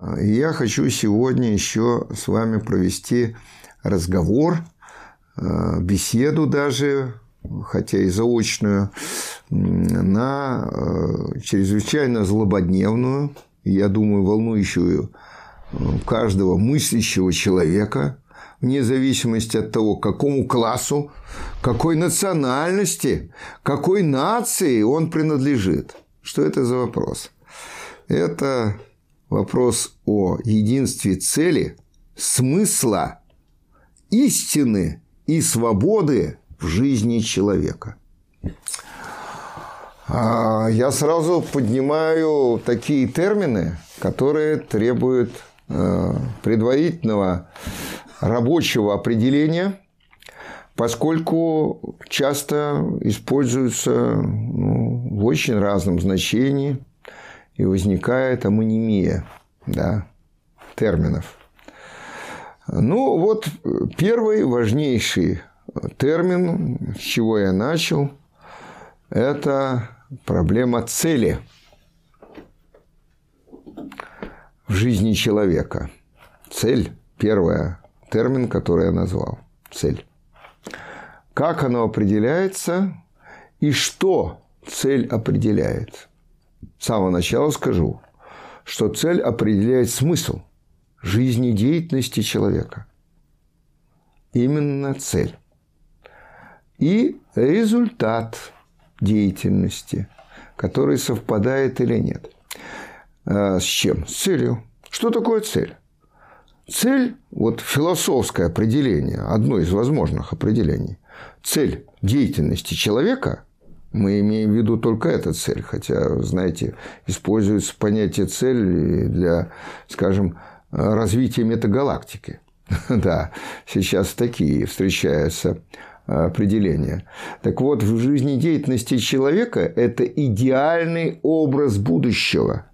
Я хочу сегодня еще с вами провести разговор, э, беседу даже, хотя и заочную, на э, чрезвычайно злободневную, я думаю, волнующую э, каждого мыслящего человека, вне зависимости от того, какому классу, какой национальности, какой нации он принадлежит. Что это за вопрос? Это вопрос о единстве цели, смысла, истины и свободы в жизни человека. А, я сразу поднимаю такие термины, которые требуют э, предварительного рабочего определения, поскольку часто используются ну, в очень разном значении и возникает амонимия да, терминов. Ну, вот первый важнейший термин, с чего я начал, это проблема цели в жизни человека. Цель, первая термин, который я назвал. Цель. Как оно определяется и что цель определяет. С самого начала скажу, что цель определяет смысл жизнедеятельности человека. Именно цель. И результат деятельности, который совпадает или нет. А, с чем? С целью. Что такое цель? Цель, вот философское определение, одно из возможных определений, цель деятельности человека, мы имеем в виду только эту цель, хотя, знаете, используется понятие цель для, скажем, развития метагалактики. Да, сейчас такие встречаются определения. Так вот, в жизнедеятельности человека это идеальный образ будущего,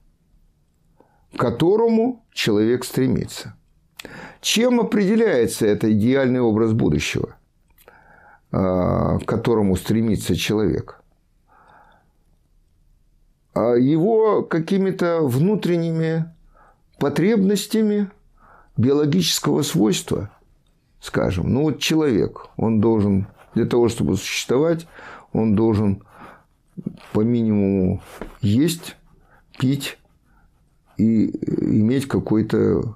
к которому человек стремится. Чем определяется этот идеальный образ будущего, а, к которому стремится человек? А его какими-то внутренними потребностями биологического свойства, скажем. Ну вот человек, он должен для того, чтобы существовать, он должен по минимуму есть, пить и иметь какой-то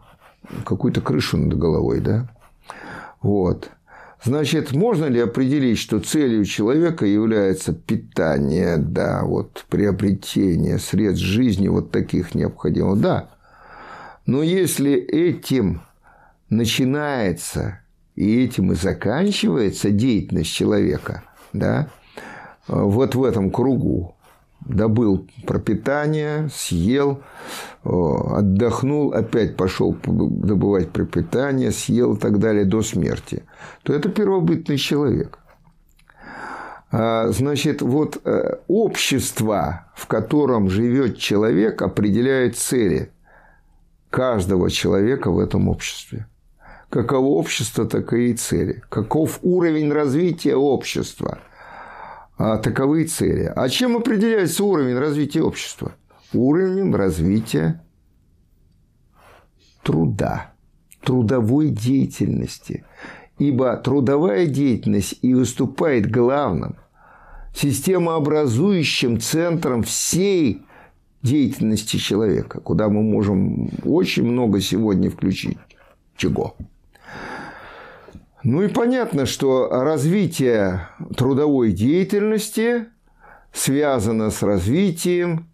какую-то крышу над головой, да? Вот. Значит, можно ли определить, что целью человека является питание, да, вот приобретение средств жизни вот таких необходимых? Да. Но если этим начинается и этим и заканчивается деятельность человека, да, вот в этом кругу, добыл пропитание, съел, отдохнул, опять пошел добывать пропитание, съел и так далее до смерти, то это первобытный человек. А, значит, вот э, общество, в котором живет человек, определяет цели каждого человека в этом обществе. Каково общество, таковы и цели. Каков уровень развития общества – а, таковы цели. А чем определяется уровень развития общества? Уровнем развития труда, трудовой деятельности. Ибо трудовая деятельность и выступает главным системообразующим центром всей деятельности человека, куда мы можем очень много сегодня включить. Чего? Ну и понятно, что развитие трудовой деятельности связано с развитием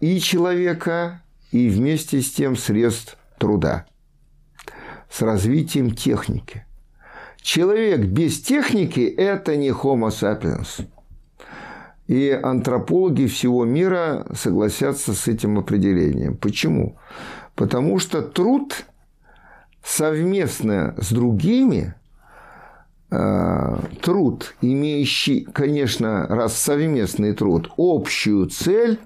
и человека, и вместе с тем средств труда, с развитием техники. Человек без техники – это не Homo sapiens. И антропологи всего мира согласятся с этим определением. Почему? Потому что труд совместно с другими э, труд, имеющий, конечно, раз совместный труд, общую цель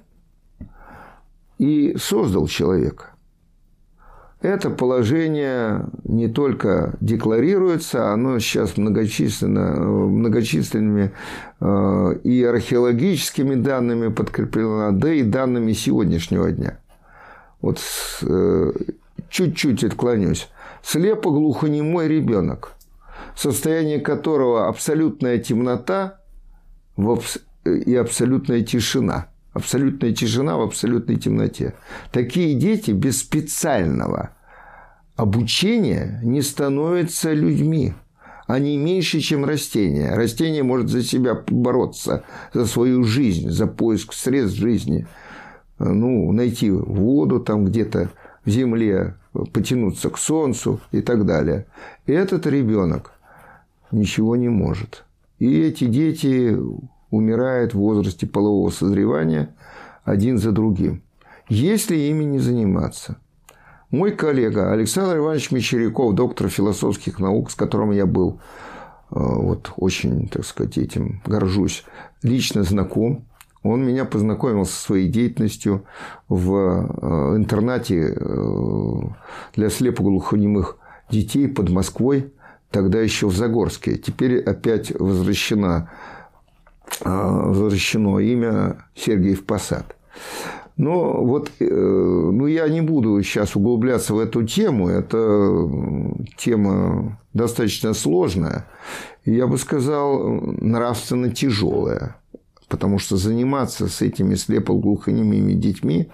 и создал человека. Это положение не только декларируется, оно сейчас многочисленно, многочисленными э, и археологическими данными подкреплено, да и данными сегодняшнего дня. вот э, чуть-чуть отклонюсь, слепо-глухонемой ребенок, состояние которого абсолютная темнота и абсолютная тишина. Абсолютная тишина в абсолютной темноте. Такие дети без специального обучения не становятся людьми. Они меньше, чем растения. Растение может за себя бороться, за свою жизнь, за поиск средств жизни. Ну, найти воду там где-то в земле, потянуться к солнцу и так далее. Этот ребенок ничего не может. И эти дети умирают в возрасте полового созревания один за другим. Если ими не заниматься. Мой коллега Александр Иванович Мещеряков, доктор философских наук, с которым я был, э, вот очень, так сказать, этим горжусь, лично знаком. Он меня познакомил со своей деятельностью в э, интернате э, для слепоглухонемых детей под Москвой, тогда еще в Загорске. Теперь опять возвращена, возвращено имя Сергеев Посад. Но вот ну, я не буду сейчас углубляться в эту тему. Это тема достаточно сложная. Я бы сказал, нравственно тяжелая. Потому что заниматься с этими слепоглухонемыми детьми,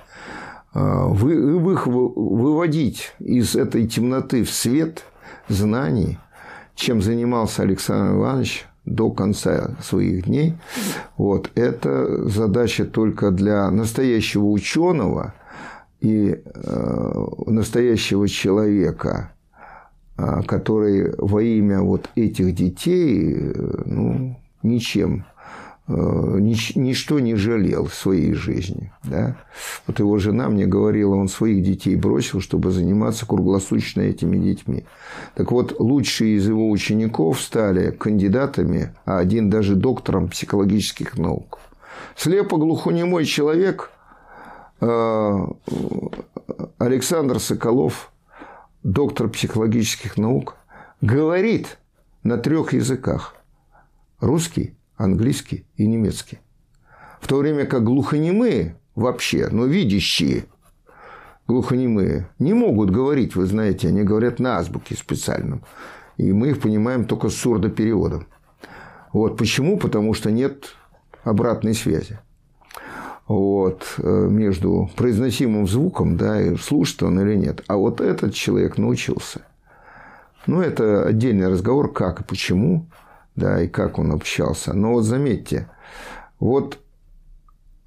вы, их выводить из этой темноты в свет знаний, чем занимался Александр Иванович до конца своих дней, вот, это задача только для настоящего ученого и э, настоящего человека, э, который во имя вот этих детей ну, ничем нич, ничто не жалел в своей жизни. Да? Вот его жена мне говорила, он своих детей бросил, чтобы заниматься круглосуточно этими детьми. Так вот, лучшие из его учеников стали кандидатами, а один даже доктором психологических наук. Слепо-глухонемой человек э, Александр Соколов, доктор психологических наук, говорит на трех языках. Русский, английский и немецкий. В то время как глухонемые вообще, но видящие глухонемые не могут говорить, вы знаете, они говорят на азбуке специальном. И мы их понимаем только с сурдопереводом. Вот почему? Потому что нет обратной связи вот, э, между произносимым звуком, да, и слушает он или нет. А вот этот человек научился. Ну, это отдельный разговор, как и почему да, и как он общался. Но вот заметьте, вот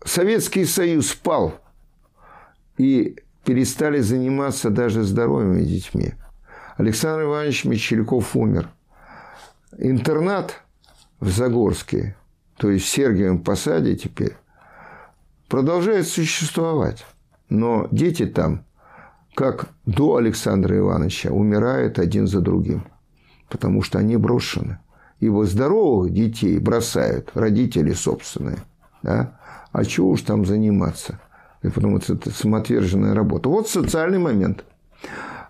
Советский Союз пал, и перестали заниматься даже здоровыми детьми. Александр Иванович Мещеряков умер. Интернат в Загорске, то есть в Сергиевом Посаде теперь, продолжает существовать. Но дети там, как до Александра Ивановича, умирают один за другим, потому что они брошены. Ибо здоровых детей бросают родители собственные. Да? А чего уж там заниматься? И потому что это самоотверженная работа. Вот социальный момент.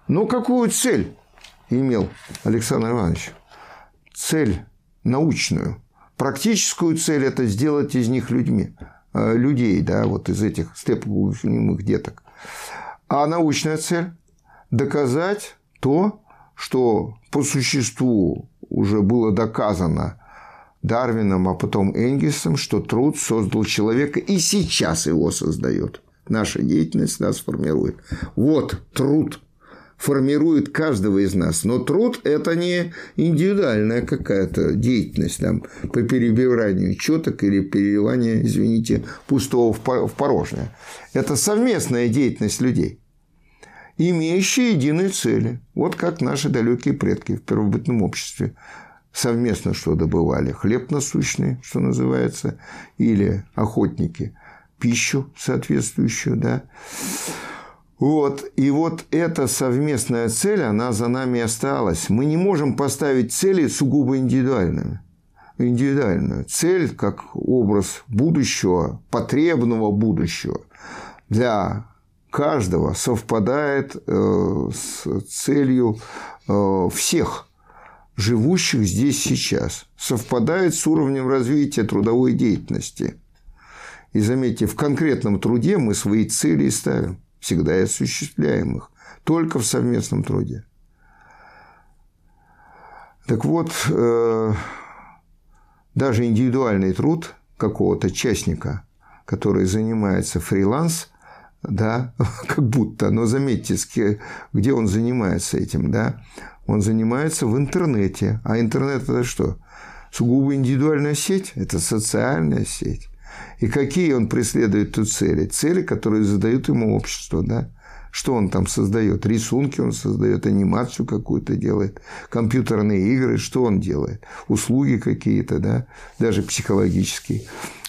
Но какую цель имел Александр Иванович? Цель научную. Практическую цель – это сделать из них людьми, э, людей, да, вот из этих слепоглухонемых деток. А научная цель – доказать то, что по существу уже было доказано Дарвином, а потом Энгельсом, что труд создал человека и сейчас его создает. Наша деятельность нас формирует. Вот труд формирует каждого из нас. Но труд – это не индивидуальная какая-то деятельность там, по перебиранию четок или переливанию, извините, пустого в порожнее. Это совместная деятельность людей имеющие единые цели. Вот как наши далекие предки в первобытном обществе совместно что добывали. Хлеб насущный, что называется, или охотники пищу соответствующую, да. Вот. И вот эта совместная цель, она за нами осталась. Мы не можем поставить цели сугубо индивидуальными. Индивидуальную. Цель как образ будущего, потребного будущего для каждого совпадает э, с целью э, всех живущих здесь сейчас, совпадает с уровнем развития трудовой деятельности. И заметьте, в конкретном труде мы свои цели ставим. всегда и осуществляемых, только в совместном труде. Так вот, э, даже индивидуальный труд какого-то частника, который занимается фриланс, да, как будто, но заметьте, где он занимается этим, да, он занимается в интернете. А интернет это что? Сугубо индивидуальная сеть, это социальная сеть. И какие он преследует тут цели? Цели, которые задают ему общество, да? Что он там создает? Рисунки он создает, анимацию какую-то делает, компьютерные игры, что он делает? Услуги какие-то, да, даже психологические.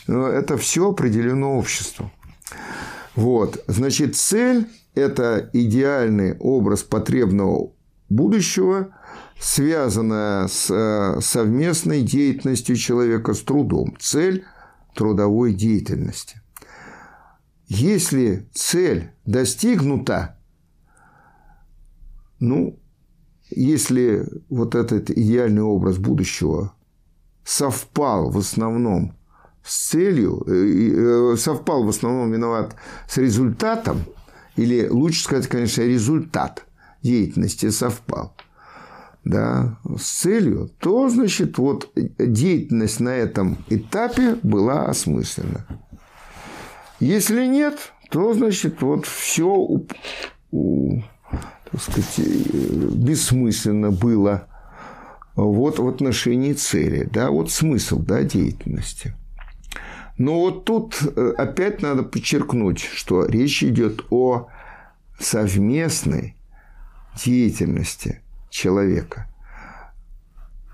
Но это все определено обществом. Вот, значит, цель – это идеальный образ потребного будущего, связанная с э, совместной деятельностью человека с трудом. Цель трудовой деятельности. Если цель достигнута, ну, если вот этот идеальный образ будущего совпал в основном с целью, э, э, совпал в основном виноват с результатом, или лучше сказать, конечно, результат деятельности совпал, да, с целью, то, значит, вот деятельность на этом этапе была осмыслена. Если нет, то, значит, вот все так сказать, бессмысленно было вот в отношении цели, да, вот смысл, да, деятельности. Но вот тут э, опять надо подчеркнуть, что речь идет о совместной деятельности человека –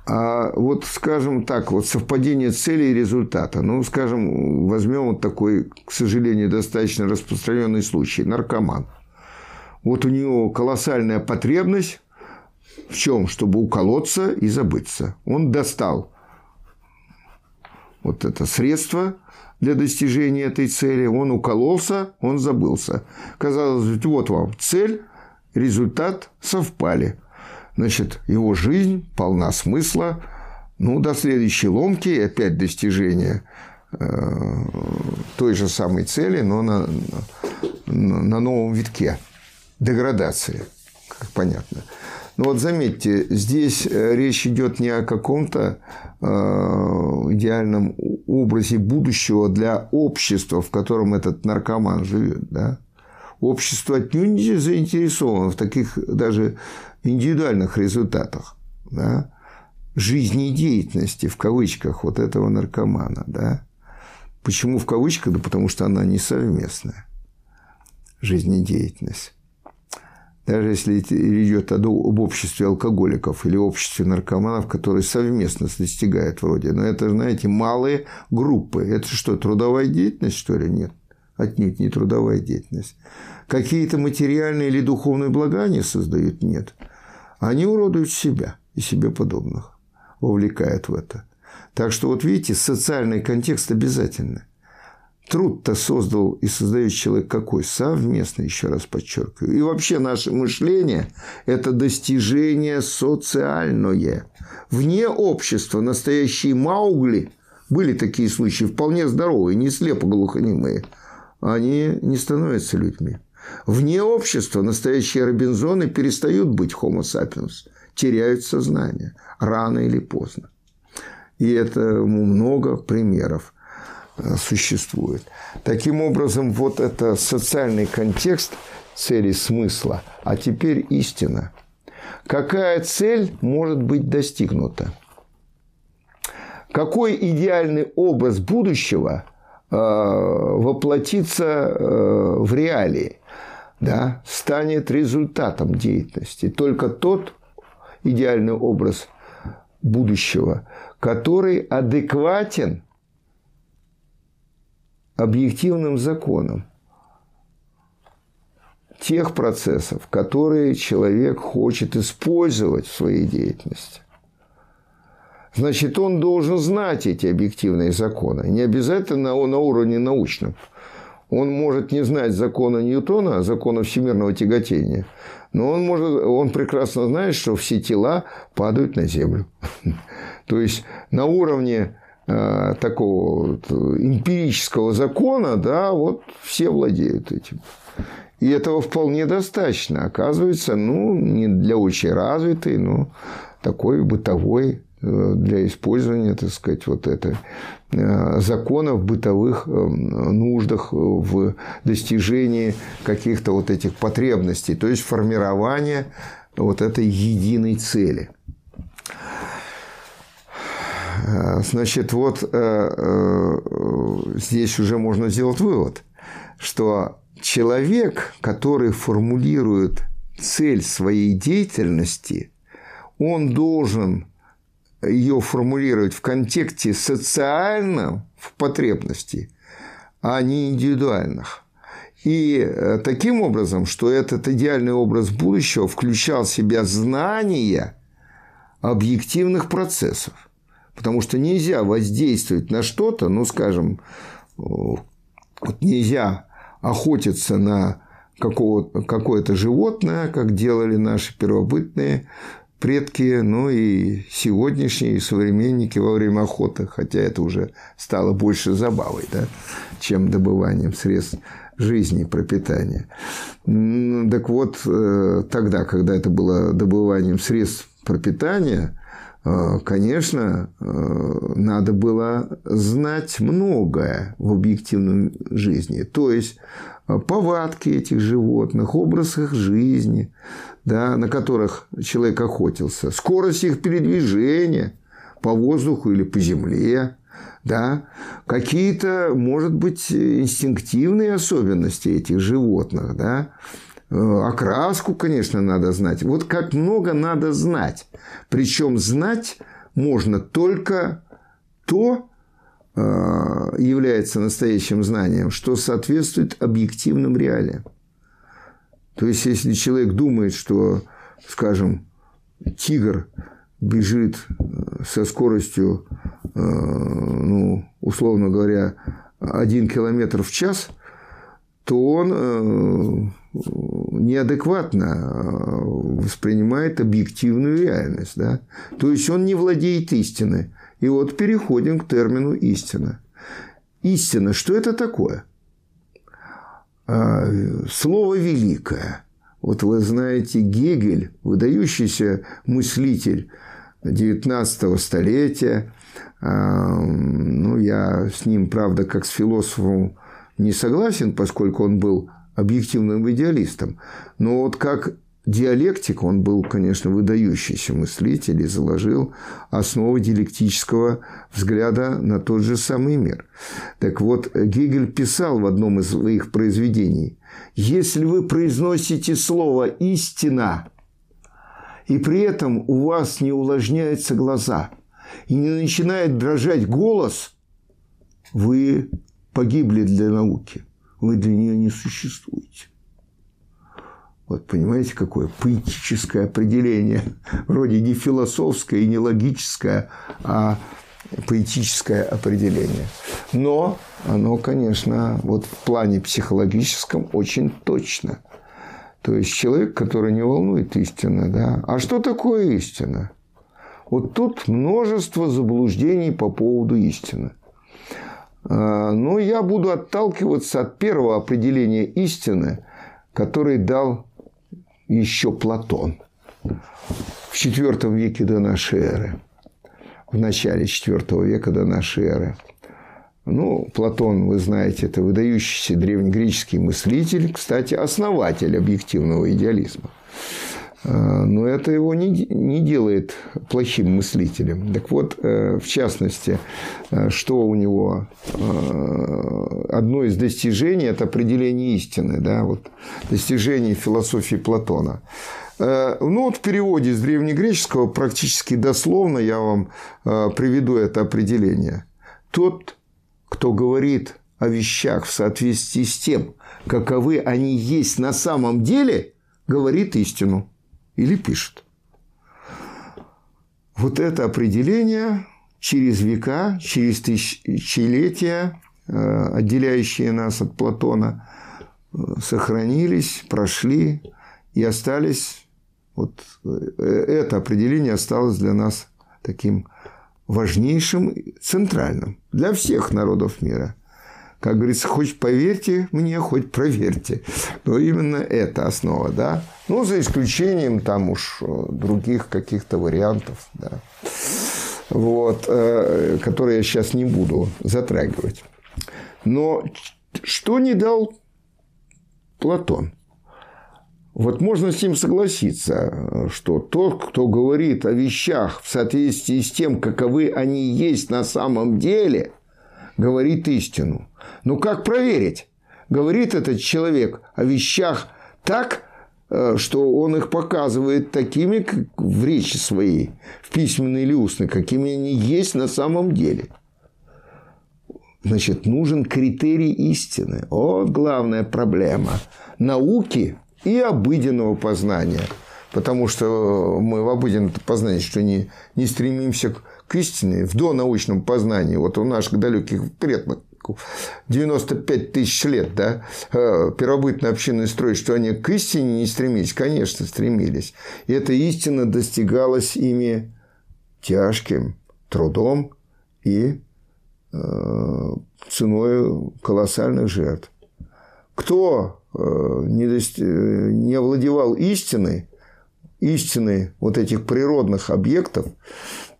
а вот, скажем так, вот совпадение цели и результата. Ну, скажем, возьмем вот такой, к сожалению, достаточно распространенный случай. Наркоман. Вот у него колоссальная потребность в чем? Чтобы уколоться и забыться. Он достал вот это средство для достижения этой цели. Он укололся, он забылся. Казалось, вот вам цель, результат совпали – Значит, его жизнь полна смысла. Ну, до следующей ломки опять достижение э, той же самой цели, но на, на, новом витке. Деградации, как понятно. Но вот заметьте, здесь э, речь идет не о каком-то э, идеальном образе будущего для общества, в котором этот наркоман живет. Да? Общество отнюдь не заинтересовано в таких даже индивидуальных результатах да, жизнедеятельности, в кавычках, вот этого наркомана. Да. Почему в кавычках? Да потому что она не совместная жизнедеятельность. Даже если идет об обществе алкоголиков или обществе наркоманов, которые совместно достигают вроде. Но это, знаете, малые группы. Это что, трудовая деятельность, что ли? Нет. Отнюдь не трудовая деятельность. Какие-то материальные или духовные блага они создают? Нет. Они уродуют себя и себе подобных, вовлекают в это. Так что вот видите, социальный контекст обязательно. Труд-то создал и создает человек какой? Совместно, еще раз подчеркиваю. И вообще наше мышление – это достижение социальное. Вне общества настоящие маугли, были такие случаи, вполне здоровые, не слепо-глухонемые, они не становятся людьми. Вне общества настоящие робинзоны перестают быть homo sapiens, теряют сознание рано или поздно. И это много примеров существует. Таким образом, вот это социальный контекст цели смысла, а теперь истина. Какая цель может быть достигнута? Какой идеальный образ будущего э, воплотится э, в реалии? да, станет результатом деятельности. Только тот идеальный образ будущего, который адекватен объективным законам тех процессов, которые человек хочет использовать в своей деятельности. Значит, он должен знать эти объективные законы. Не обязательно на уровне научном. Он может не знать закона Ньютона, закона всемирного тяготения, но он, может, он прекрасно знает, что все тела падают на Землю. То есть на уровне э, такого вот эмпирического закона, да, вот все владеют этим. И этого вполне достаточно. Оказывается, ну, не для очень развитой, но такой бытовой э, для использования, так сказать, вот это э, законов бытовых нуждах в достижении каких-то вот этих потребностей, то есть формирование вот этой единой цели. Значит, вот здесь уже можно сделать вывод, что человек, который формулирует цель своей деятельности, он должен ее формулировать в контексте социальном в потребностей, а не индивидуальных. И э, таким образом, что этот идеальный образ будущего включал в себя знание объективных процессов. Потому что нельзя воздействовать на что-то, ну, скажем, вот нельзя охотиться на какое-то животное, как делали наши первобытные предки, ну и сегодняшние современники во время охоты, хотя это уже стало больше забавой, да, чем добыванием средств жизни, пропитания. Так вот, э, тогда, когда это было добыванием средств пропитания, конечно, э, надо было знать многое в объективной жизни. То есть, повадки этих животных, образ их жизни, да, на которых человек охотился, скорость их передвижения по воздуху или по земле, да, какие-то, может быть, инстинктивные особенности этих животных, да, э, окраску, конечно, надо знать. Вот как много надо знать. Причем знать можно только то, э, является настоящим знанием, что соответствует объективным реалиям. То есть, если человек думает, что, скажем, тигр бежит э, со скоростью, э, ну, условно говоря, один километр в час, то он э, неадекватно воспринимает объективную реальность. Да? То есть он не владеет истиной. И вот переходим к термину истина. Истина, что это такое? А, слово великое. Вот вы знаете, Гегель, выдающийся мыслитель XIX столетия, а, ну, я с ним, правда, как с философом не согласен, поскольку он был объективным идеалистом, но вот как диалектик, он был, конечно, выдающийся мыслитель и заложил основы диалектического взгляда на тот же самый мир. Так вот, Гегель писал в одном из своих произведений, «Если вы произносите слово «истина», и при этом у вас не увлажняются глаза и не начинает дрожать голос, вы погибли для науки, вы для нее не существуете. Вот понимаете, какое поэтическое определение, вроде не философское и не логическое, а поэтическое определение. Но оно, конечно, вот в плане психологическом очень точно. То есть человек, который не волнует истина, да. А что такое истина? Вот тут множество заблуждений по поводу истины. А, но я буду отталкиваться от первого определения истины, который дал еще Платон в IV веке до нашей эры, в начале IV века до нашей эры. Ну, Платон, вы знаете, это выдающийся древнегреческий мыслитель, кстати, основатель объективного идеализма. А, но это его не, не делает плохим мыслителем. Так вот, э, в частности, э, что у него э, одно из достижений – это определение истины, да, вот, достижение философии Платона. Ну, вот в переводе с древнегреческого практически дословно я вам приведу это определение. Тот, кто говорит о вещах в соответствии с тем, каковы они есть на самом деле, говорит истину или пишет. Вот это определение через века, через тысячелетия, э, отделяющие нас от Платона, э, сохранились, прошли и остались. Вот э, это определение осталось для нас таким важнейшим, центральным для всех народов мира. Как говорится, хоть поверьте мне, хоть проверьте. Но именно это основа, да. Ну, за исключением там уж э, других каких-то вариантов, да. Вот, э, которые я сейчас не буду затрагивать. Но что не дал Платон? Вот можно с ним согласиться, что тот, кто говорит о вещах в соответствии с тем, каковы они есть на самом деле, говорит истину. Но как проверить? Говорит этот человек о вещах так, э, что он их показывает такими как в речи своей, в письменной или устной, какими они есть на самом деле. Значит, нужен критерий истины. Вот главная проблема науки и обыденного познания. Потому что мы в обыденном познании что не, не стремимся к истине, в донаучном познании. Вот у наших далеких предков 95 тысяч лет, да, э, первобытной общинный строй, что они к истине не стремились? Конечно, стремились. И эта истина достигалась ими тяжким трудом и э, ценой колоссальных жертв. Кто э, не, дости... не овладевал истиной, истиной вот этих природных объектов,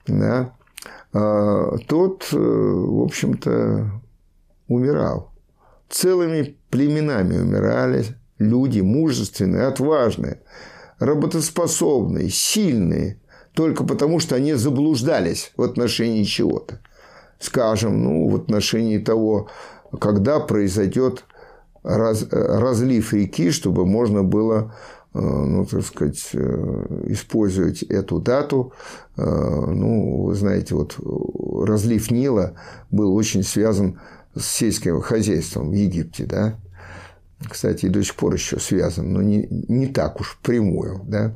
да, тот, в общем-то, умирал. Целыми племенами умирали люди мужественные, отважные, работоспособные, сильные, только потому, что они заблуждались в отношении чего-то. Скажем, ну, в отношении того, когда произойдет раз, разлив реки, чтобы можно было э, ну, так сказать, э, использовать эту дату. Э, ну, вы знаете, вот разлив Нила был очень связан с сельским хозяйством в Египте, да, кстати, и до сих пор еще связан, но не, не так уж прямую, да.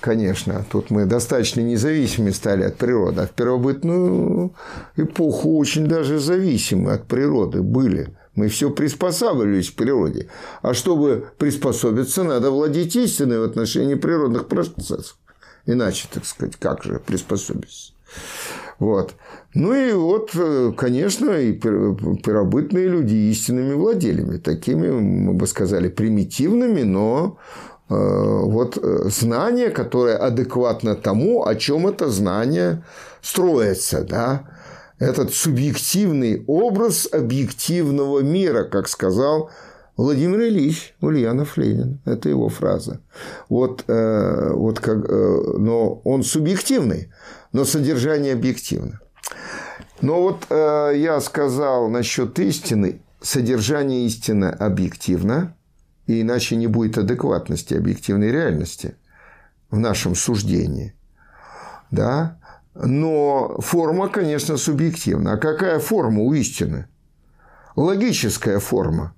Конечно, тут мы достаточно независимы стали от природы, а в первобытную эпоху очень даже зависимы от природы были. Мы все приспосабливались к природе. А чтобы приспособиться, надо владеть истиной в отношении природных процессов. Иначе, так сказать, как же приспособиться? Вот. Ну и вот, э, конечно, и первобытные люди истинными владельцами, такими, мы бы сказали, примитивными, но э, вот э, знание, которое адекватно тому, о чем это знание строится, да, этот субъективный образ объективного мира, как сказал Владимир Ильич Ульянов Ленин. Это его фраза. Вот, вот как, но он субъективный, но содержание объективно. Но вот э, я сказал насчет истины. Содержание истины объективно, и иначе не будет адекватности объективной реальности в нашем суждении. Да? Но форма, конечно, субъективна. А какая форма у истины? Логическая форма.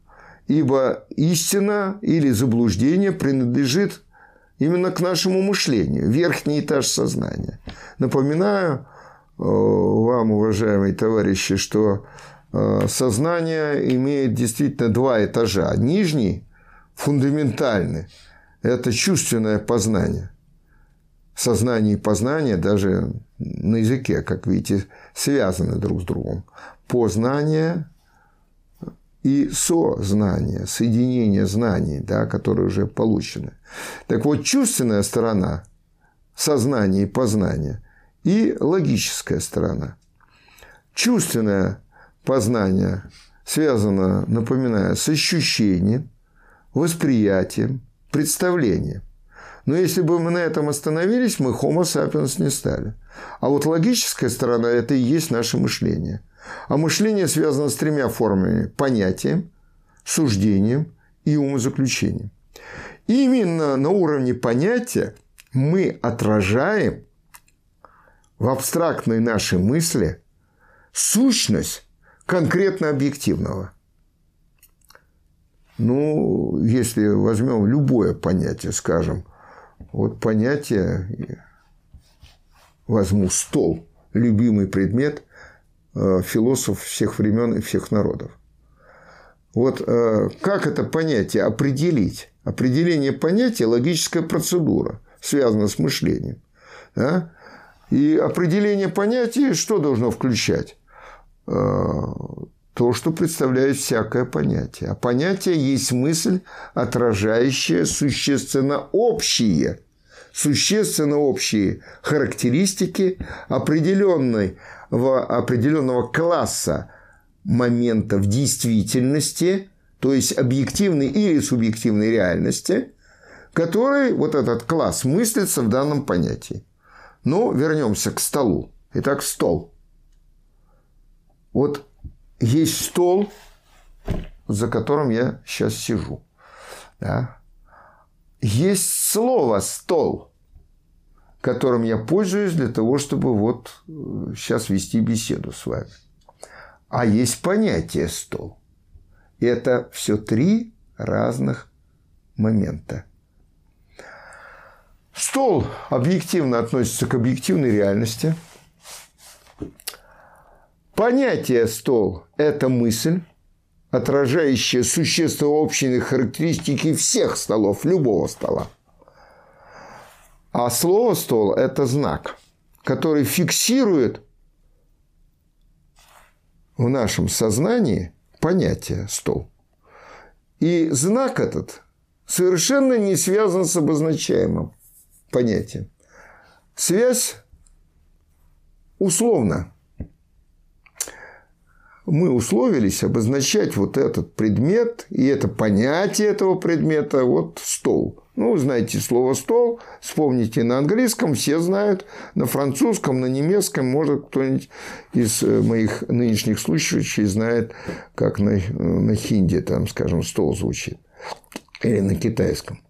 Ибо истина или заблуждение принадлежит именно к нашему мышлению, верхний этаж сознания. Напоминаю, Э, вам, уважаемые товарищи, что э, сознание имеет действительно два этажа. Нижний – фундаментальный – это чувственное познание. Сознание и познание даже на языке, как видите, связаны друг с другом. Познание и сознание, соединение знаний, да, которые уже получены. Так вот, чувственная сторона сознания и познания и логическая сторона. Чувственное познание связано, напоминаю, с ощущением, восприятием, представлением. Но если бы мы на этом остановились, мы Homo sapiens не стали. А вот логическая сторона – это и есть наше мышление. А мышление связано с тремя формами – понятием, суждением и умозаключением. И именно на уровне понятия мы отражаем в абстрактной нашей мысли сущность конкретно объективного. Ну, если возьмем любое понятие, скажем, вот понятие, возьму стол, любимый предмет э, философов всех времен и всех народов. Вот э, как это понятие определить? Определение понятия – логическая процедура, связана с мышлением. Да? И определение понятия что должно включать? То, что представляет всякое понятие. А понятие есть мысль, отражающая существенно общие, существенно общие характеристики определенной, определенного класса моментов действительности, то есть объективной или субъективной реальности, который вот этот класс мыслится в данном понятии. Но вернемся к столу. Итак, стол. Вот есть стол, за которым я сейчас сижу. Да? Есть слово «стол», которым я пользуюсь для того, чтобы вот сейчас вести беседу с вами. А есть понятие «стол». Это все три разных момента. Стол объективно относится к объективной реальности. Понятие «стол» – это мысль, отражающая существо общей характеристики всех столов, любого стола. А слово «стол» – это знак, который фиксирует в нашем сознании понятие «стол». И знак этот совершенно не связан с обозначаемым понятием. Связь условна. Мы условились обозначать вот этот предмет и это понятие этого предмета, вот стол – ну, знаете слово «стол», вспомните на английском, все знают, на французском, на немецком, может, кто-нибудь из э, моих нынешних слушающих знает, как на, на хинди, там, скажем, «стол» звучит, или на китайском.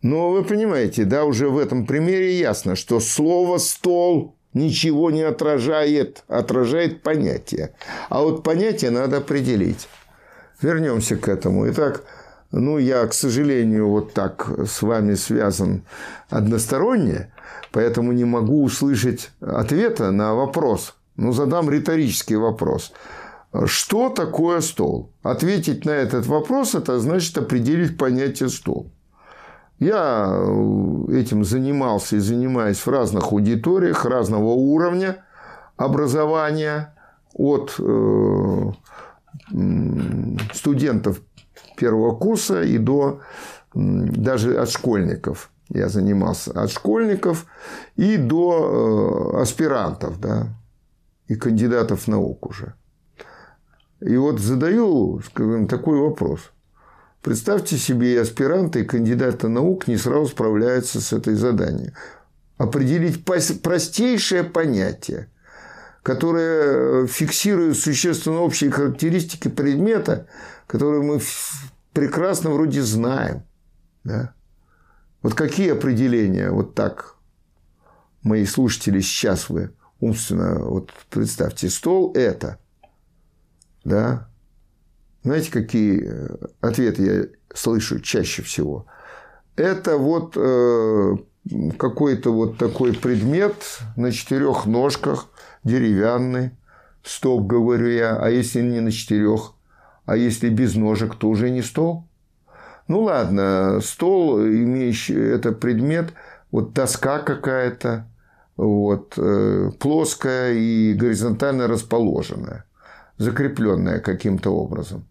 Но вы понимаете, да, уже в этом примере ясно, что слово «стол» ничего не отражает, отражает понятие. А вот понятие надо определить. Вернемся к этому. Итак, ну, я, к сожалению, вот так с вами связан односторонне, поэтому не могу услышать ответа на вопрос. Ну, задам риторический вопрос. Что такое стол? Ответить на этот вопрос – это значит определить понятие стол. Я этим занимался и занимаюсь в разных аудиториях разного уровня образования, от э, студентов первого курса и до даже от школьников. Я занимался от школьников и до э, аспирантов, да, и кандидатов наук уже. И вот задаю скажем, такой вопрос. Представьте себе, и аспиранты, и кандидаты наук не сразу справляются с этой заданием. Определить простейшее понятие, которое фиксирует существенно общие характеристики предмета, которые мы прекрасно вроде знаем. Да? Вот какие определения, вот так, мои слушатели, сейчас вы умственно, вот представьте, стол – это, да, знаете, какие э, ответы я слышу чаще всего? Это вот э, какой-то вот такой предмет на четырех ножках, деревянный, стоп, говорю я, а если не на четырех, а если без ножек, то уже не стол. Ну ладно, стол, имеющий это предмет, вот доска какая-то, вот, э, плоская и горизонтально расположенная, закрепленная каким-то образом.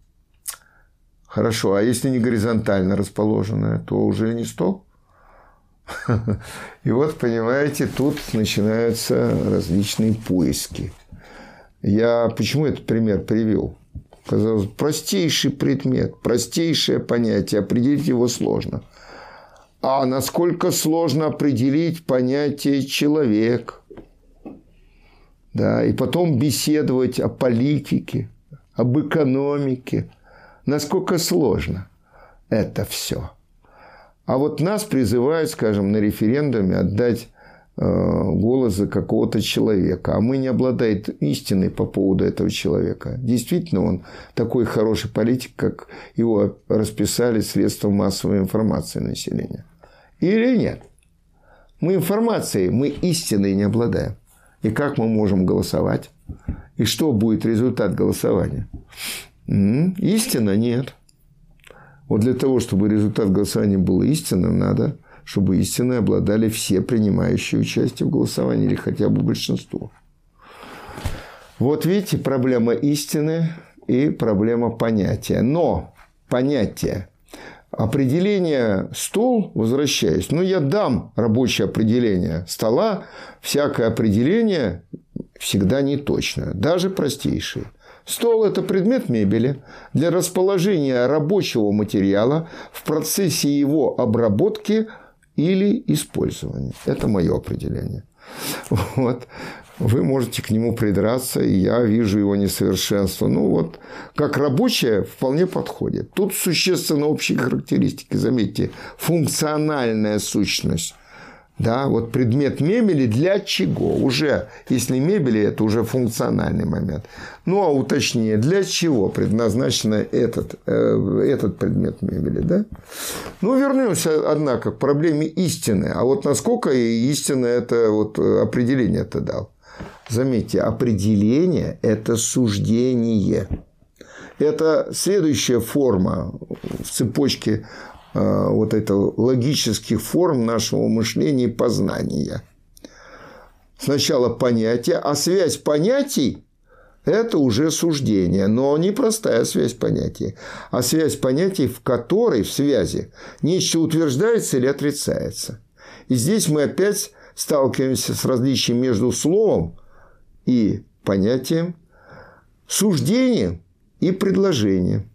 Хорошо, а если не горизонтально расположенная, то уже не стол? И вот, понимаете, тут начинаются различные поиски. Я почему этот пример привел? Казалось, простейший предмет, простейшее понятие, определить его сложно. А насколько сложно определить понятие человек? Да, и потом беседовать о политике, об экономике. Насколько сложно это все. А вот нас призывают, скажем, на референдуме отдать Э, голос за какого-то человека, а мы не обладаем истиной по поводу этого человека. Действительно, он такой хороший политик, как его расписали средства массовой информации населения. Или нет? Мы информацией, мы истиной не обладаем. И как мы можем голосовать? И что будет результат голосования? Истина нет. Вот для того, чтобы результат голосования был истинным, надо чтобы истиной обладали все принимающие участие в голосовании или хотя бы большинство. Вот видите, проблема истины и проблема понятия. Но понятие Определение стол, возвращаясь, ну, я дам рабочее определение стола, всякое определение всегда неточное, даже простейшее. Стол – это предмет мебели для расположения рабочего материала в процессе его обработки или использования. Это мое определение. Вот вы можете к нему придраться, и я вижу его несовершенство. Ну вот, как рабочее вполне подходит. Тут существенно общие характеристики. Заметьте, функциональная сущность. Да, вот предмет мебели для чего? Уже, если мебели, это уже функциональный момент. Ну, а уточнее, для чего предназначен этот, э, этот предмет мебели, да? Ну, вернемся, однако, к проблеме истины. А вот насколько истина это вот определение это дал? Заметьте, определение – это суждение. Это следующая форма в цепочке э, вот этого логических форм нашего мышления и познания. Сначала понятие, а связь понятий – это уже суждение, но не простая связь понятий, а связь понятий, в которой, в связи, нечто утверждается или отрицается. И здесь мы опять сталкиваемся с различием между словом и понятием, суждением и предложением.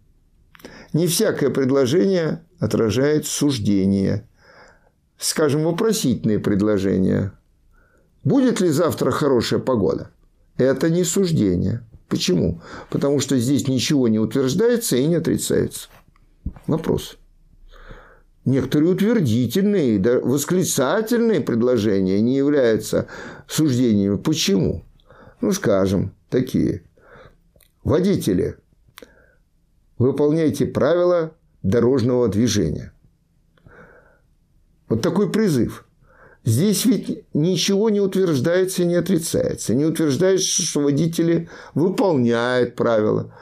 Не всякое предложение отражает суждение. Скажем, вопросительные предложения. Будет ли завтра хорошая погода? Это не суждение. Почему? Потому что здесь ничего не утверждается и не отрицается. Вопрос. Некоторые утвердительные, да, восклицательные предложения не являются суждениями. Почему? Ну, скажем, такие. Водители, выполняйте правила дорожного движения. Вот такой призыв. Здесь ведь ничего не утверждается и не отрицается. Не утверждается, что водители выполняют правила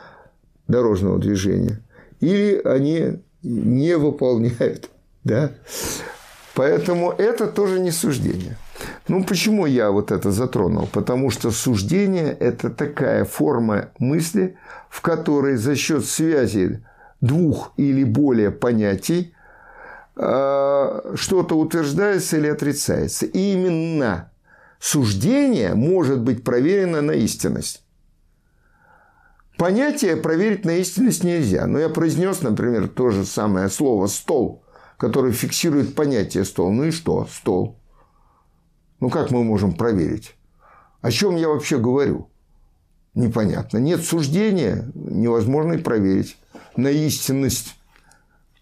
дорожного движения. Или они не выполняют. Да? Поэтому это тоже не суждение. Ну, почему я вот это затронул? Потому что суждение – это такая форма мысли, в которой за счет связи двух или более понятий э, что-то утверждается или отрицается. И именно суждение может быть проверено на истинность. Понятие проверить на истинность нельзя. Но я произнес, например, то же самое слово «стол», которое фиксирует понятие «стол». Ну и что? Стол. Ну, как мы можем проверить? О чем я вообще говорю? Непонятно. Нет суждения, невозможно и проверить на истинность.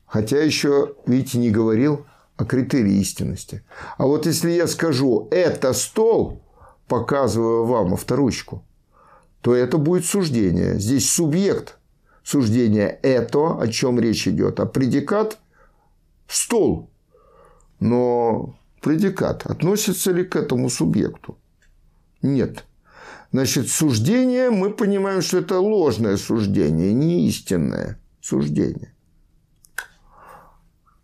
Хотя еще, видите, не говорил о критерии истинности. А вот если я скажу «это стол», показываю вам авторучку, то это будет суждение. Здесь субъект суждения – это, о чем речь идет, а предикат – стол. Но предикат. Относится ли к этому субъекту? Нет. Значит, суждение, мы понимаем, что это ложное суждение, не истинное суждение.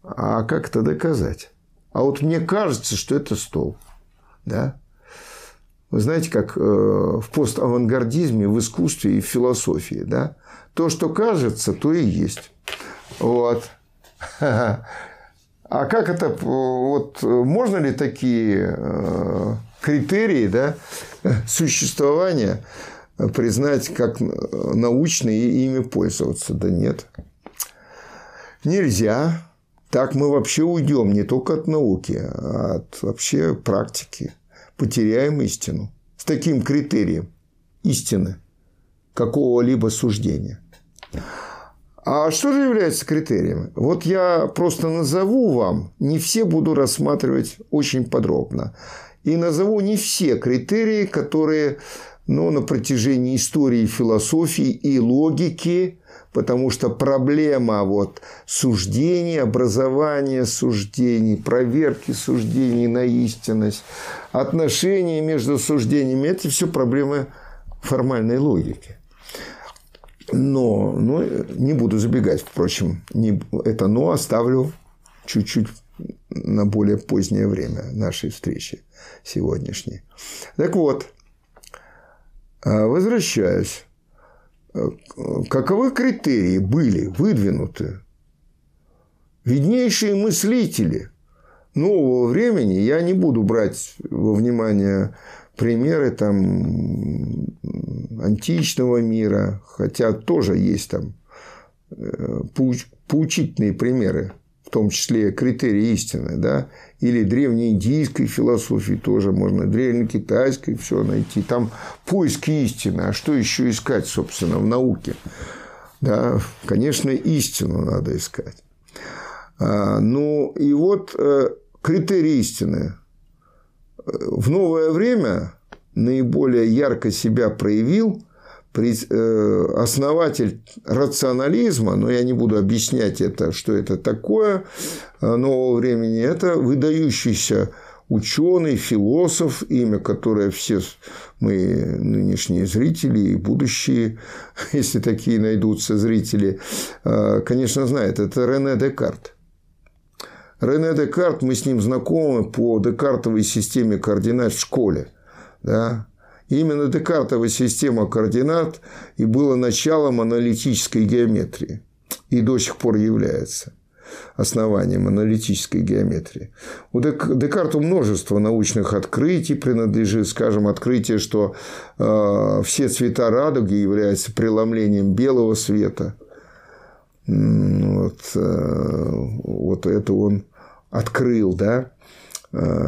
А как это доказать? А вот мне кажется, что это стол. Да? Вы знаете, как э, в поставангардизме, в искусстве и в философии. Да? То, что кажется, то и есть. Вот. А как это, вот, можно ли такие э, критерии да, существования признать как научные и ими пользоваться? Да нет. Нельзя. Так мы вообще уйдем не только от науки, а от вообще практики. Потеряем истину. С таким критерием истины какого-либо суждения. А что же является критерием? Вот я просто назову вам, не все буду рассматривать очень подробно. И назову не все критерии, которые ну, на протяжении истории философии и логики, потому что проблема вот суждений, образования суждений, проверки суждений на истинность, отношения между суждениями – это все проблемы формальной логики. Но, но не буду забегать, впрочем, не, это но оставлю чуть-чуть на более позднее время нашей встречи сегодняшней. Так вот, А, возвращаясь. Каковы критерии были выдвинуты? Виднейшие мыслители нового времени, я не буду брать во внимание примеры там античного мира, хотя тоже есть там э, поучительные примеры, том числе критерии истины, да, или древнеиндийской философии тоже можно, древнекитайской все найти. Там поиски истины, а что еще искать, собственно, в науке? Да, конечно, истину надо искать. А, ну, и вот э, критерий истины. В новое время наиболее ярко себя проявил э, основатель рационализма, но я не буду объяснять это, что это такое э, нового времени, это выдающийся ученый, философ, имя которое все мы нынешние зрители и будущие, если такие найдутся зрители, э, конечно, знают. Это Рене Декарт. Рене Декарт, мы с ним знакомы по Декартовой системе координат в школе. Да? Именно Декартова система координат и была началом аналитической геометрии. И до сих пор является основанием аналитической геометрии. У Декарту множество научных открытий принадлежит, скажем, открытие, что э, все цвета радуги являются преломлением белого света. Вот, э, вот это он открыл, да,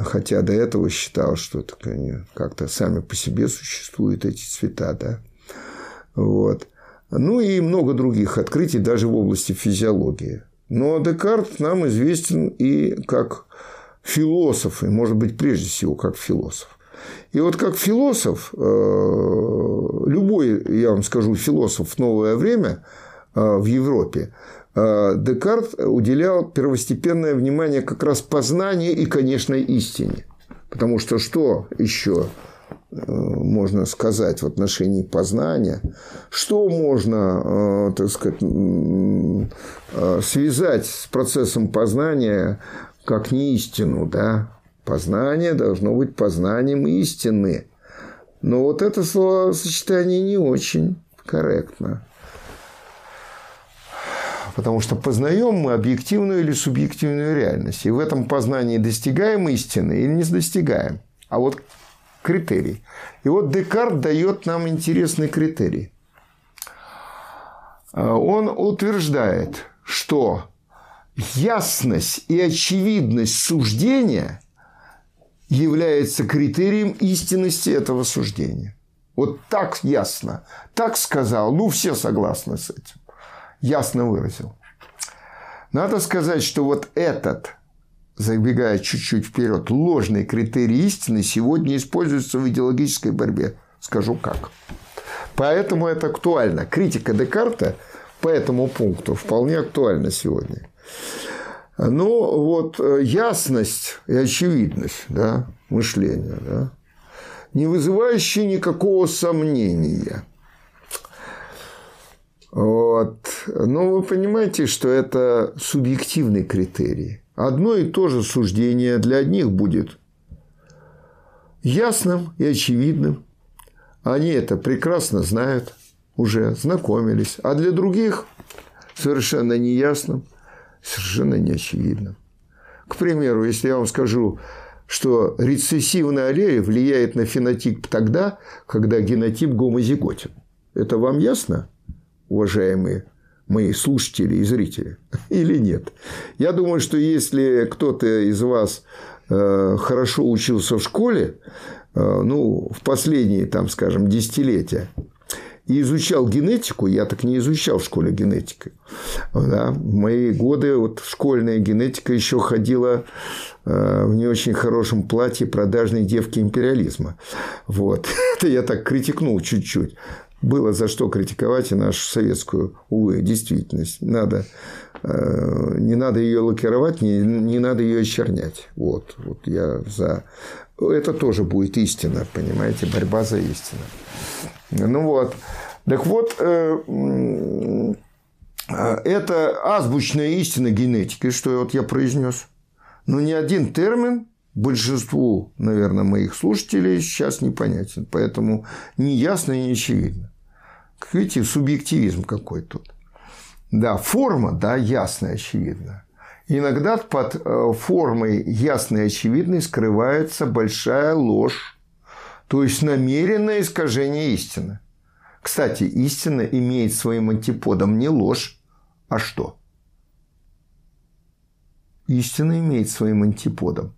хотя до этого считал, что так они как-то сами по себе существуют эти цвета, да, вот. Ну и много других открытий даже в области физиологии. Но Декарт нам известен и как философ, и, может быть, прежде всего, как философ. И вот как философ, э, любой, я вам скажу, философ в новое время э, в Европе Э, Декарт уделял первостепенное внимание как раз познанию и, конечно, истине. Потому что что еще э, можно сказать в отношении познания? Что можно, э, так сказать, связать с процессом познания как не истину, да? Познание должно быть познанием истины. Но вот это словосочетание не очень корректно. Потому что познаем мы объективную или субъективную реальность. И в этом познании достигаем истины или не достигаем. А вот критерий. И вот Декарт дает нам интересный критерий. А, он утверждает, что ясность и очевидность суждения является критерием истинности этого суждения. Вот так ясно, так сказал, ну все согласны с этим ясно выразил. Надо сказать, что вот этот, забегая чуть-чуть вперед, ложный критерий истины сегодня используется в идеологической борьбе. Скажу как. Поэтому это актуально. Критика Декарта по этому пункту вполне актуальна сегодня. Ну, вот э, ясность и очевидность да, мышления, да, не вызывающие никакого сомнения – вот. Но вы понимаете, что это субъективный критерий. Одно и то же суждение для одних будет ясным и очевидным. Они это прекрасно знают, уже знакомились. А для других совершенно неясным, совершенно неочевидным. К примеру, если я вам скажу, что рецессивная аллея влияет на фенотип тогда, когда генотип гомозиготен. Это вам ясно? Уважаемые мои слушатели и зрители, или нет? Я думаю, что если кто-то из вас э, хорошо учился в школе, э, ну, в последние, там, скажем, десятилетия, и изучал генетику, я так не изучал в школе генетику. Да, в мои годы вот школьная генетика еще ходила э, в не очень хорошем платье продажной девки империализма. Вот. Это я так критикнул чуть-чуть было за что критиковать и нашу советскую, увы, действительность. Надо, э, не надо ее лакировать, не, не надо ее очернять. Вот, вот я за... Это тоже будет истина, понимаете, борьба за истину. Ну вот. Так вот, э, это азбучная истина генетики, что вот я произнес. Но ни один термин большинству, наверное, моих слушателей сейчас непонятен. Поэтому не ясно и не очевидно. Как видите, субъективизм какой тут. Да, форма, да, ясная, очевидно. Иногда под э, формой ясной и очевидной скрывается большая ложь, то есть намеренное искажение истины. Кстати, истина имеет своим антиподом не ложь, а что? Истина имеет своим антиподом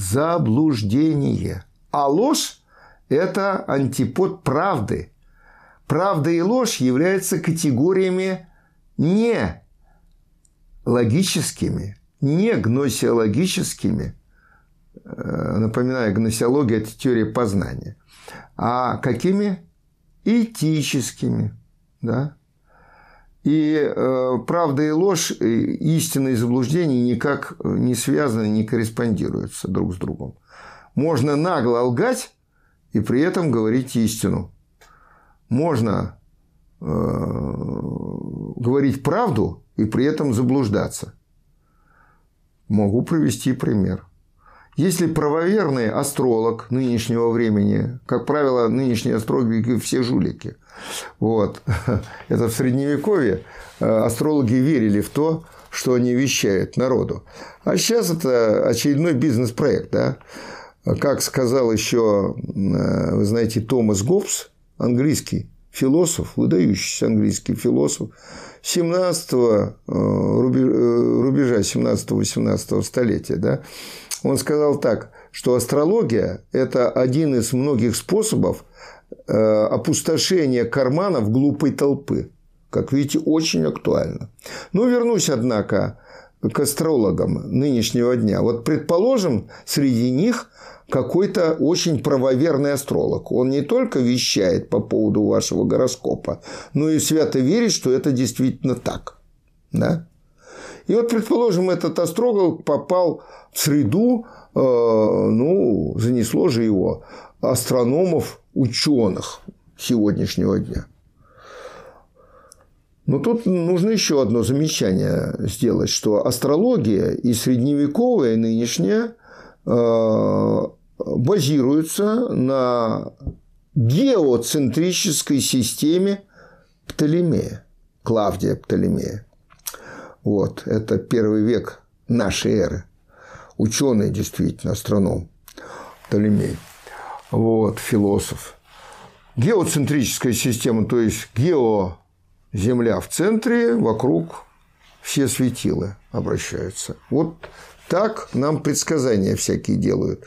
заблуждение. А ложь – это антипод правды. Правда и ложь являются категориями не логическими, не гносеологическими. Э, напоминаю, гносеология – это теория познания. А какими? Этическими. Да? И э, правда и ложь, и истина и заблуждение никак не связаны, не корреспондируются друг с другом. Можно нагло лгать и при этом говорить истину. Можно э, говорить правду и при этом заблуждаться. Могу привести пример. Если правоверный астролог нынешнего времени, как правило, нынешние астрологи все жулики, вот, это в Средневековье э, астрологи верили в то, что они вещают народу. А сейчас это очередной бизнес-проект, да? Как сказал еще, э, вы знаете, Томас Гоббс, английский философ, выдающийся английский философ, 17 э, рубежа 17-18 столетия, да, он сказал так, что астрология – это один из многих способов э, опустошения карманов глупой толпы. Как видите, очень актуально. Ну, вернусь, однако, к астрологам нынешнего дня. Вот, предположим, среди них какой-то очень правоверный астролог. Он не только вещает по поводу вашего гороскопа, но и свято верит, что это действительно так. Да? И вот, предположим, этот астролог попал в среду, э, ну, занесло же его астрономов, ученых сегодняшнего дня. Но тут нужно еще одно замечание сделать, что астрология и средневековая, и нынешняя э, базируются на геоцентрической системе Птолемея, Клавдия Птолемея. Вот, это первый век нашей эры. Ученый, действительно, астроном Птолемей. Вот, философ. Геоцентрическая система, то есть гео – Земля в центре, вокруг все светила обращаются. Вот так нам предсказания всякие делают,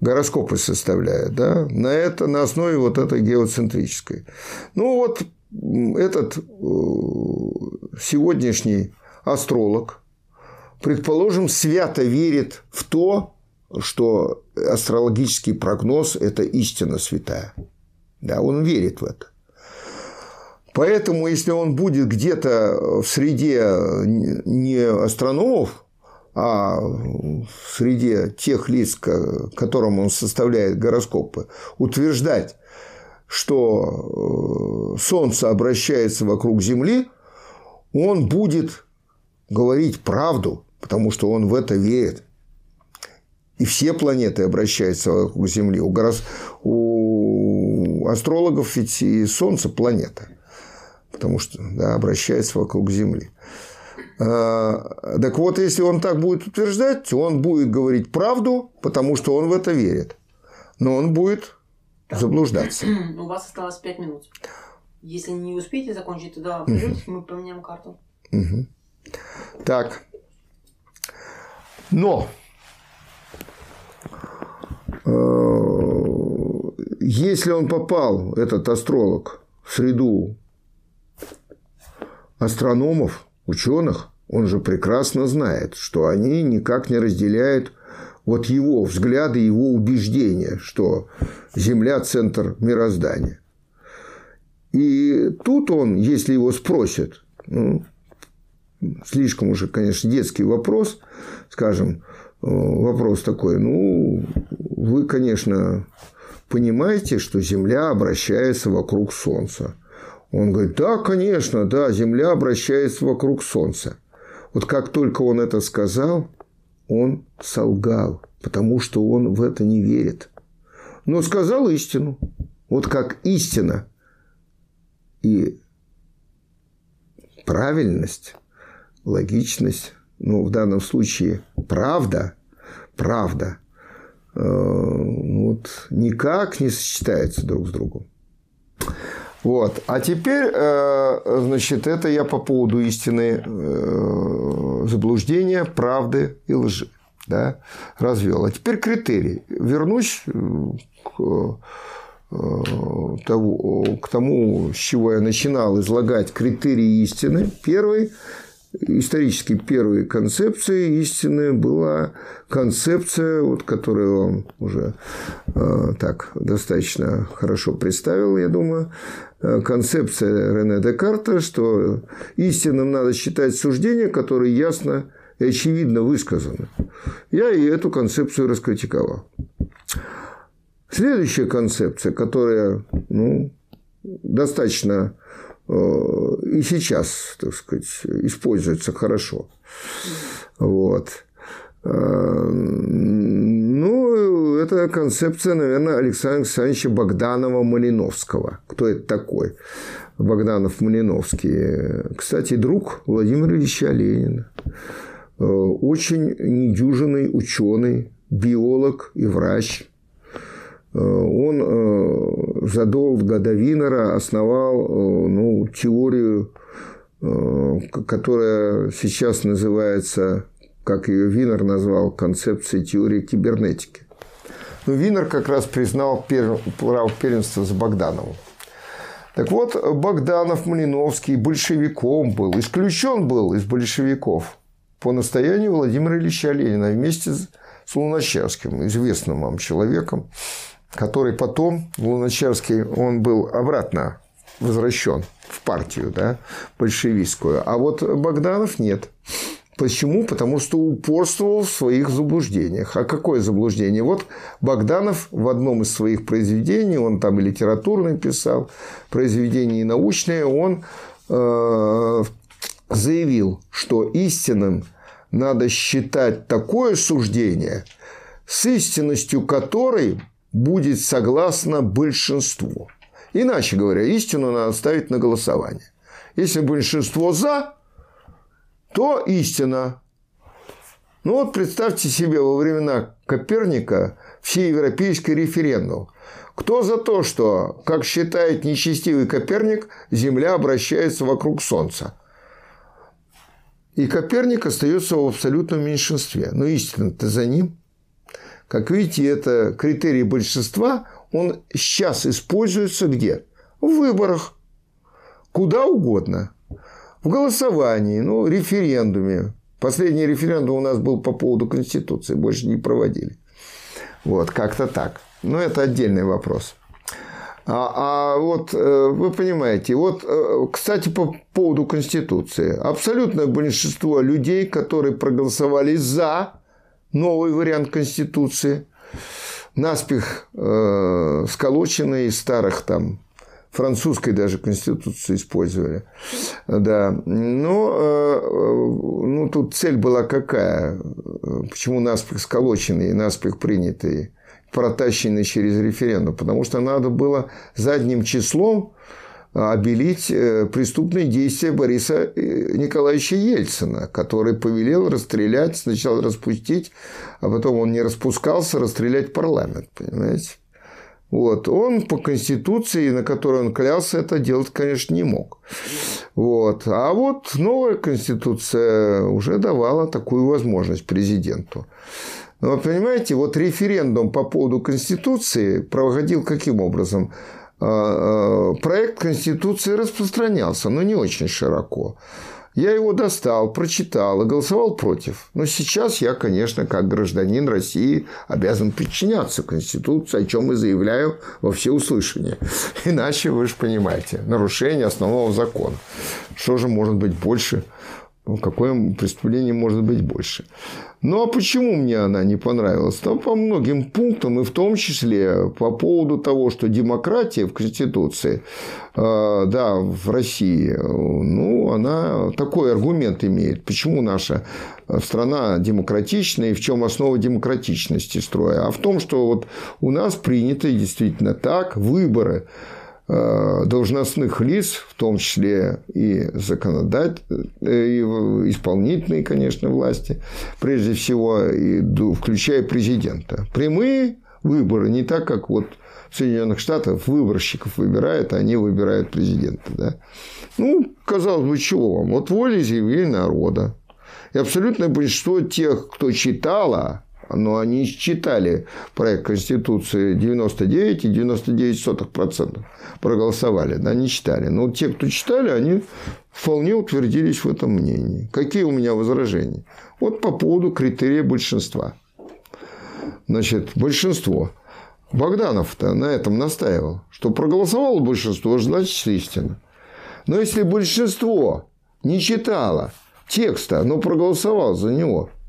гороскопы составляют, да, на это, на основе вот этой геоцентрической. Ну вот этот э, сегодняшний астролог, предположим, свято верит в то, что астрологический прогноз – это истина святая. Да, он верит в это. Поэтому, если он будет где-то в среде не астрономов, а в среде тех лиц, которым он составляет гороскопы, утверждать, что э, Солнце обращается вокруг Земли, он будет говорить правду, потому что он в это верит. И все планеты обращаются вокруг Земли. У, горос... у астрологов ведь и Солнце планета, потому что да, обращается вокруг Земли. А, так вот, если он так будет утверждать, он будет говорить правду, потому что он в это верит. Но он будет заблуждаться. У вас осталось 5 минут. Если не успеете закончить, тогда вперед, мы поменяем карту. Угу. Так. Но если он попал, этот астролог, в среду астрономов, ученых, он же прекрасно знает, что они никак не разделяют вот его взгляды, его убеждения, что Земля – центр мироздания. И тут он, если его спросят, ну, слишком уже, конечно, детский вопрос, скажем, э, вопрос такой, ну, вы, конечно, понимаете, что Земля обращается вокруг Солнца. Он говорит, да, конечно, да, Земля обращается вокруг Солнца. Вот как только он это сказал, он солгал. потому что он в это не верит. Но сказал истину. Вот как истина и правильность, логичность, ну, в данном случае правда, правда, э, вот, никак не сочетается друг с другом. Вот. А теперь, э, значит, это я по поводу истины э, заблуждения, правды и лжи да, развел. А теперь критерий. Вернусь э, к, того, к тому, с чего я начинал излагать критерии истины. Первый исторически первой концепцией истины была концепция, вот, которую он уже э, так достаточно хорошо представил, я думаю, э, концепция Рене Декарта, что истинным надо считать суждения, которые ясно и очевидно высказаны. Я и эту концепцию раскритиковал. Следующая концепция, которая ну, достаточно и сейчас, так сказать, используется хорошо. Вот. Э, ну, это концепция, наверное, Александра Александровича Богданова-Малиновского. Кто это такой? Богданов-Малиновский. Кстати, друг Владимира Ильича Ленина. Э, очень недюжинный ученый, биолог и врач – Э, он э, задолго до Винера основал э, ну, теорию, которая сейчас называется, как ее Винер назвал, концепцией теории кибернетики. Но ну, Винер как раз признал право первенства за Богдановым. Так вот, Богданов Малиновский большевиком был, исключен был из большевиков по настоянию Владимира Ильича Ленина вместе с Луначарским, известным вам человеком, который потом, Луначарский, он был обратно возвращен в партию да, большевистскую, а вот Богданов нет. Почему? Потому что упорствовал в своих заблуждениях. А какое заблуждение? Вот Богданов в одном из своих произведений, он там и литературный писал, произведения и научные, он э, заявил, что истинным надо считать такое суждение, с истинностью которой будет согласно большинству. Иначе говоря, истину надо ставить на голосование. Если большинство за, то истина. Ну вот представьте себе во времена Коперника все европейский референдум. Кто за то, что, как считает нечестивый Коперник, Земля обращается вокруг Солнца? И Коперник остается в абсолютном меньшинстве. Но истина-то за ним – как видите, это критерий большинства, он сейчас используется где? В выборах. Куда угодно. В голосовании, ну, референдуме. Последний референдум у нас был по поводу Конституции, больше не проводили. Вот, как-то так. Но это отдельный вопрос. А, а вот э, вы понимаете, вот, э, кстати, по поводу Конституции. Абсолютное большинство людей, которые проголосовали за новый вариант Конституции, наспех э, сколоченный из старых там французской даже конституции использовали. Да. Но э, ну, тут цель была какая? Почему наспех сколоченный наспех принятый, протащенный через референдум? Потому что надо было задним числом обелить э, преступные действия Бориса э, Николаевича Ельцина, который повелел расстрелять, сначала распустить, а потом он не распускался, расстрелять парламент, понимаете? Вот. Он по Конституции, на которой он клялся, это делать, конечно, не мог. Вот. А вот новая Конституция уже давала такую возможность президенту. Но, понимаете, вот референдум по поводу Конституции проходил каким образом? А, а, проект Конституции распространялся, но не очень широко. Я его достал, прочитал и голосовал против. Но сейчас я, конечно, как гражданин России обязан подчиняться Конституции, о чем и заявляю во всеуслышание. Иначе, вы же понимаете, нарушение основного закона. Что же может быть больше какое преступление может быть больше? Ну, а почему мне она не понравилась? Да, по многим пунктам, и в том числе по поводу того, что демократия в Конституции, э, да, в России, ну, она такой аргумент имеет. Почему наша страна демократичная и в чем основа демократичности строя? А в том, что вот у нас принято действительно так выборы должностных лиц, в том числе и законодательной, э, и исполнительной, конечно, власти, прежде всего, включая президента. Прямые выборы, не так, как вот в Соединенных Штатах выборщиков выбирают, а они выбирают президента. Да? Ну, казалось бы, чего вам? Вот волеизъявление народа. И абсолютное большинство тех, кто читала но они читали проект Конституции 99 и 99% проголосовали, да, не читали. Но те, кто читали, они вполне утвердились в этом мнении. Какие у меня возражения? Вот по поводу критерия большинства. Значит, большинство. Богданов-то на этом настаивал, что проголосовало большинство, значит истина. Но если большинство не читало текста, но проголосовало за него –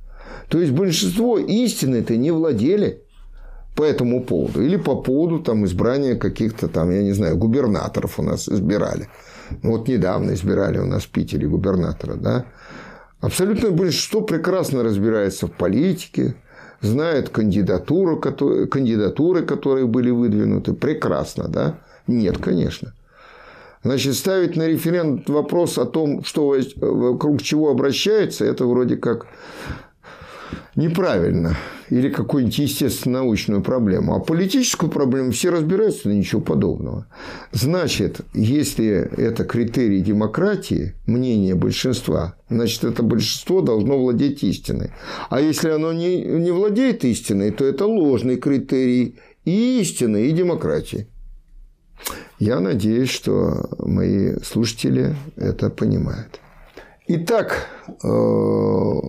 то есть большинство истины-то не владели по этому поводу. Или по поводу там, избрания каких-то там, я не знаю, губернаторов у нас избирали. Ну, вот недавно избирали у нас в Питере губернатора. Да? Абсолютное большинство прекрасно разбирается в политике, знает кандидатуру, кандидатуры, которые были выдвинуты. Прекрасно, да? Нет, конечно. Значит, ставить на референдум вопрос о том, что вокруг чего обращается, это вроде как неправильно или какую-нибудь естественно-научную проблему. А политическую проблему все разбираются, но ничего подобного. Значит, если это критерий демократии, мнение большинства, значит, это большинство должно владеть истиной. А если оно не, не владеет истиной, то это ложный критерий и истины, и демократии. Я надеюсь, что мои слушатели это понимают. Итак, э,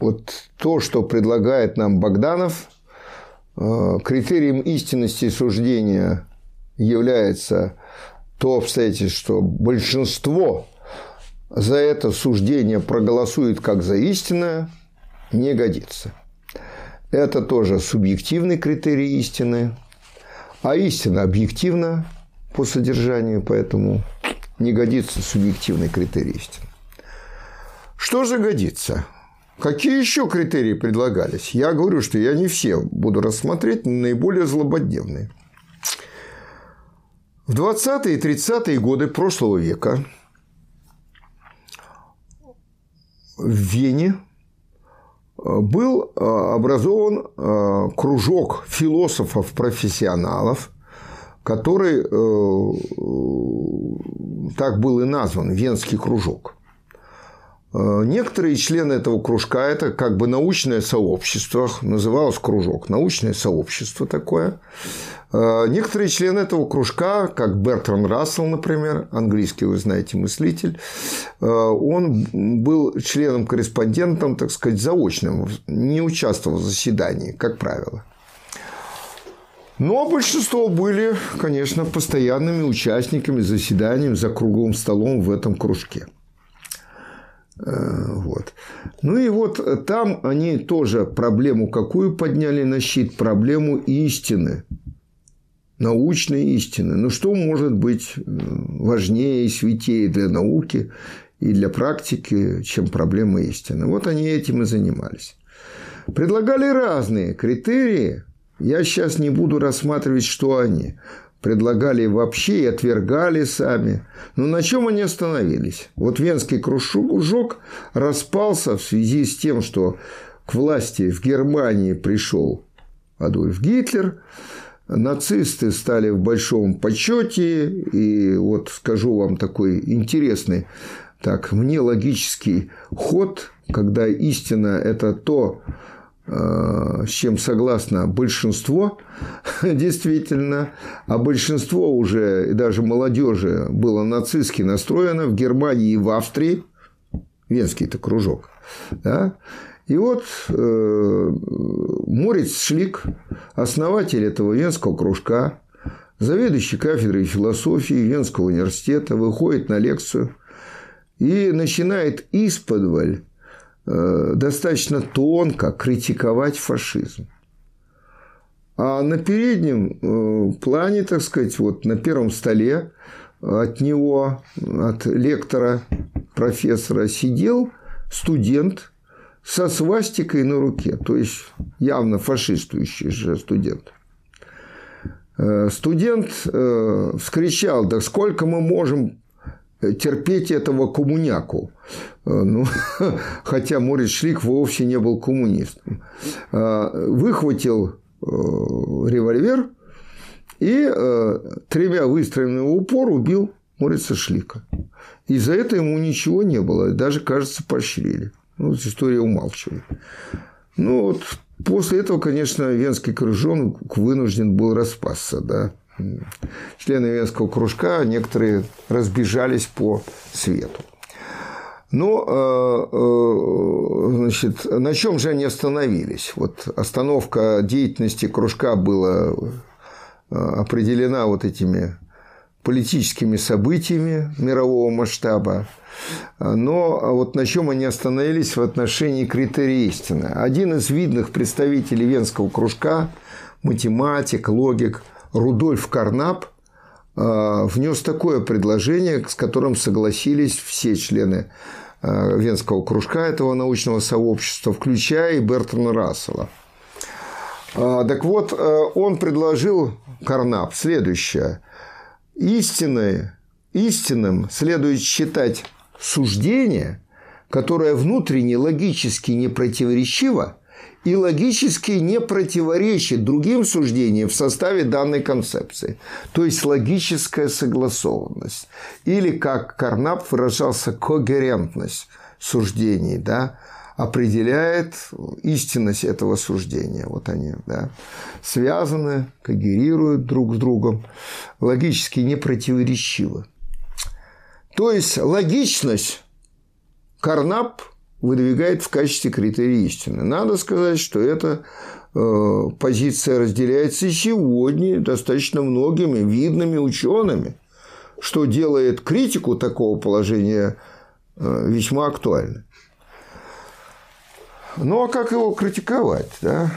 вот то, что предлагает нам Богданов, э, критерием истинности суждения является то обстоятельство, что большинство за это суждение проголосует как за истинное, не годится. Это тоже субъективный критерий истины, а истина объективна по содержанию, поэтому не годится субъективный критерий истины. Что же годится? Какие еще критерии предлагались? Я говорю, что я не все буду рассмотреть, наиболее злободневные. В 20-е и 30-е годы прошлого века в Вене э, был э, образован э, кружок философов-профессионалов, который так был и назван Венский кружок. Э, некоторые члены этого кружка – это как бы научное сообщество, называлось кружок, научное сообщество такое. Э, некоторые члены этого кружка, как Бертран Рассел, например, английский, вы знаете, мыслитель, э, он был членом-корреспондентом, так сказать, заочным, не участвовал в заседании, как правило. Но большинство были, конечно, постоянными участниками заседаний за круглым столом в этом кружке. Э, вот. Ну и вот там они тоже проблему какую подняли на щит? Проблему истины. Научной истины. Ну что может быть э, важнее и святее для науки и для практики, чем проблема истины? Вот они этим и занимались. Предлагали разные критерии. Я сейчас не буду рассматривать, что они предлагали вообще и отвергали сами. Но на чем они остановились? Вот Венский кружок распался в связи с тем, что к власти в Германии пришел Адольф Гитлер, нацисты стали в большом почете, и вот скажу вам такой интересный, так, мне логический ход, когда истина – это то, с чем согласно большинство, действительно, а большинство уже, и даже молодежи, было нацистски настроено в Германии и в Австрии, Венский-то кружок, да? И вот э, Морец Шлик, основатель этого Венского кружка, заведующий кафедрой философии Венского университета, выходит на лекцию и начинает исподволь э, достаточно тонко критиковать фашизм. А на переднем э, плане, так сказать, вот на первом столе от него, от лектора, профессора сидел студент со свастикой на руке, то есть явно фашистующий же студент. Э, студент э, вскричал, да сколько мы можем терпеть этого коммуняку. Ну, хотя Морис Шлик вовсе не был коммунистом. Выхватил Э, револьвер и э, тремя выстрелами в упор убил Морица Шлика. И за это ему ничего не было, даже, кажется, поощрили. Ну, вот история умалчивает. Ну, вот после этого, конечно, Венский кружок вынужден был распасться, да. Члены Венского кружка некоторые разбежались по свету. Ну, э, э, значит, на чем же они остановились? Вот остановка деятельности кружка была э, определена вот этими политическими событиями мирового масштаба. Но вот на чем они остановились в отношении критерия истины. Один из видных представителей Венского кружка, математик, логик Рудольф Карнап, внес такое предложение, с которым согласились все члены Э, Венского кружка этого научного сообщества, включая и Бертрана Рассела. А, так вот, э, он предложил Карнап следующее. Истинное, истинным следует считать суждение, которое внутренне логически не противоречиво и логически не противоречит другим суждениям в составе данной концепции. То есть логическая согласованность. Или, как Карнап выражался, когерентность суждений, да, определяет истинность этого суждения. Вот они да, связаны, когерируют друг с другом, логически не противоречивы. То есть логичность Карнап – выдвигает в качестве критерия истины. Надо сказать, что эта э, позиция разделяется и сегодня достаточно многими видными учеными, что делает критику такого положения э, весьма актуальной. Ну а как его критиковать? Да?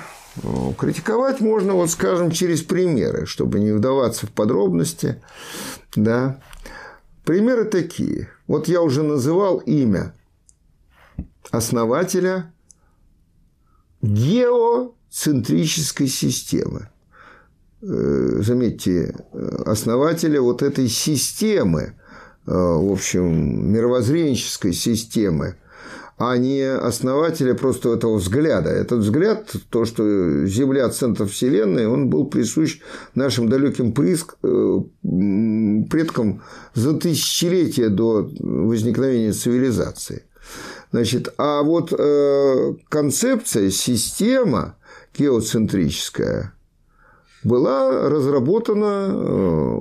Ну, критиковать можно, вот скажем, через примеры, чтобы не вдаваться в подробности. Да? Примеры такие. Вот я уже называл имя основателя геоцентрической системы. Э, заметьте, основателя вот этой системы, э, в общем, мировоззренческой системы, а не основателя просто этого взгляда. Этот взгляд, то, что Земля – центр Вселенной, он был присущ нашим далеким э, предкам за тысячелетия до возникновения цивилизации. Значит, а вот э, концепция, система геоцентрическая была разработана э,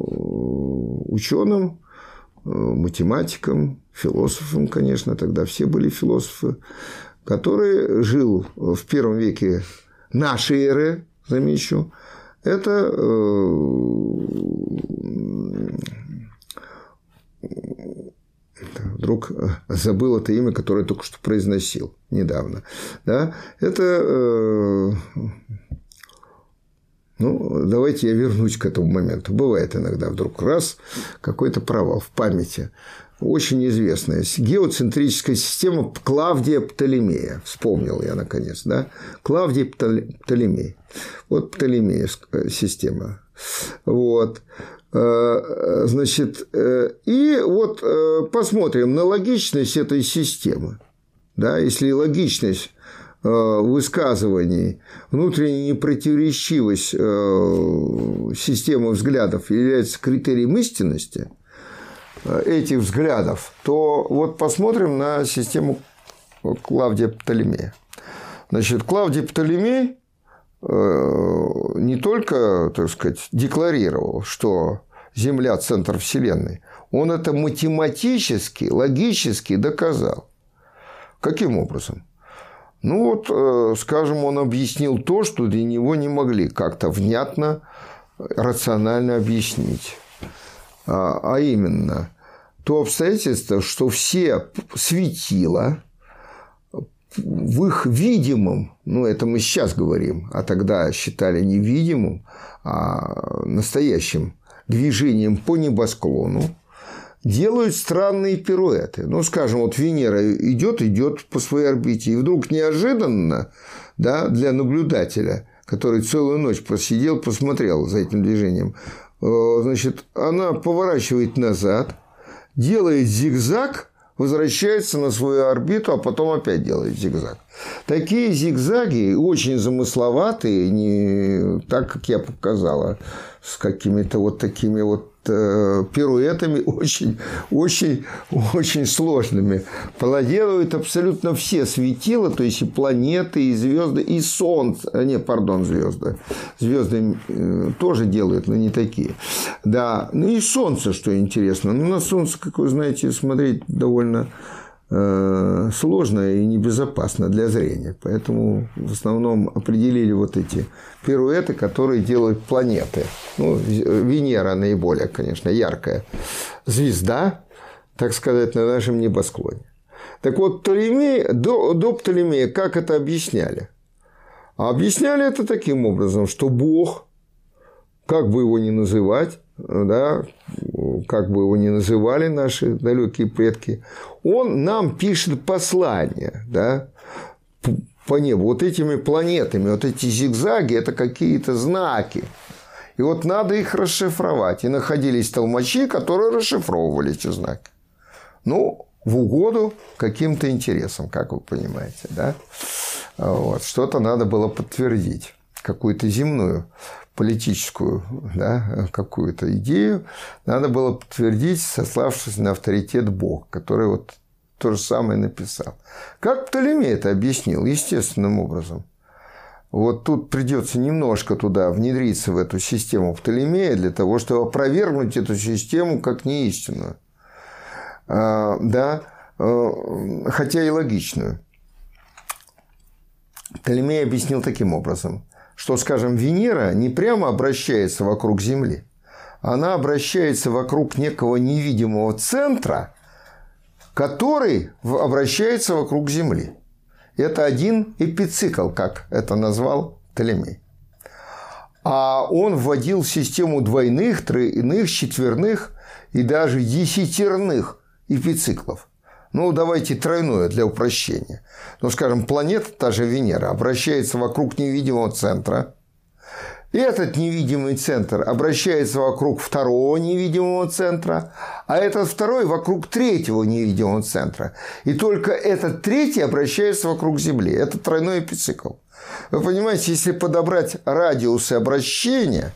ученым, э, математиком, философом, конечно, тогда все были философы, который жил в первом веке нашей эры, замечу, это э, вдруг э, забыл это имя, которое только что произносил недавно. Да? Это э, ну, давайте я вернусь к этому моменту. Бывает иногда вдруг раз какой-то провал в памяти. Очень известная геоцентрическая система Клавдия Птолемея. Вспомнил я наконец, да? Клавдий Птолемей. Вот Птолемеевская система. Вот. Э, значит, э, и вот э, посмотрим на логичность этой системы. Да, если логичность высказываний, внутренняя непротиворечивость системы взглядов является критерием истинности этих взглядов, то вот посмотрим на систему Клавдия Птолемея. Значит, Клавдий Птолемей Э, не только, так сказать, декларировал, что Земля – центр Вселенной, он это математически, логически доказал. Каким образом? Ну вот, э, скажем, он объяснил то, что для него не могли как-то внятно, рационально объяснить. А, а именно, то обстоятельство, что все светила в их видимом, ну это мы сейчас говорим, а тогда считали невидимым, а настоящим движением по небосклону, делают странные пируэты. Ну, скажем, вот Венера идет, идет по своей орбите, и вдруг неожиданно да, для наблюдателя, который целую ночь посидел, посмотрел за этим движением, значит, она поворачивает назад, делает зигзаг, возвращается на свою орбиту, а потом опять делает зигзаг. Такие зигзаги очень замысловатые, не так, как я показала, с какими-то вот такими вот Э, пируэтами очень, очень, очень сложными. Проделывают абсолютно все светила, то есть и планеты, и звезды, и Солнце. А, не, пардон, звезды. Звезды э, тоже делают, но не такие. Да, ну и Солнце, что интересно. Ну, на Солнце, как вы знаете, смотреть довольно сложно и небезопасно для зрения. Поэтому в основном определили вот эти пируэты, которые делают планеты. Ну, Венера наиболее, конечно, яркая звезда, так сказать, на нашем небосклоне. Так вот, Птолемей, до, до Птолемея как это объясняли? Объясняли это таким образом, что Бог, как бы его ни называть, да, как бы его ни называли наши далекие предки, он нам пишет послание да, по небу. Вот этими планетами, вот эти зигзаги – это какие-то знаки. И вот надо их расшифровать. И находились толмачи, которые расшифровывали эти знаки. Ну, в угоду каким-то интересам, как вы понимаете. Да? Вот. Что-то надо было подтвердить, какую-то земную политическую да, какую-то идею, надо было подтвердить, сославшись на авторитет Бога, который вот то же самое написал. Как Птолемей это объяснил? Естественным образом. Вот тут придется немножко туда внедриться в эту систему Птолемея для того, чтобы опровергнуть эту систему как неистинную. А, да, а, хотя и логичную. Птолемей объяснил таким образом что, скажем, Венера не прямо обращается вокруг Земли, она обращается вокруг некого невидимого центра, который обращается вокруг Земли. Это один эпицикл, как это назвал Птолемей. А он вводил систему двойных, тройных, четверных и даже десятерных эпициклов. Ну, давайте тройное для упрощения. Ну, скажем, планета, та же Венера, обращается вокруг невидимого центра. И этот невидимый центр обращается вокруг второго невидимого центра, а этот второй вокруг третьего невидимого центра. И только этот третий обращается вокруг Земли. Это тройной эпицикл. Вы понимаете, если подобрать радиусы обращения,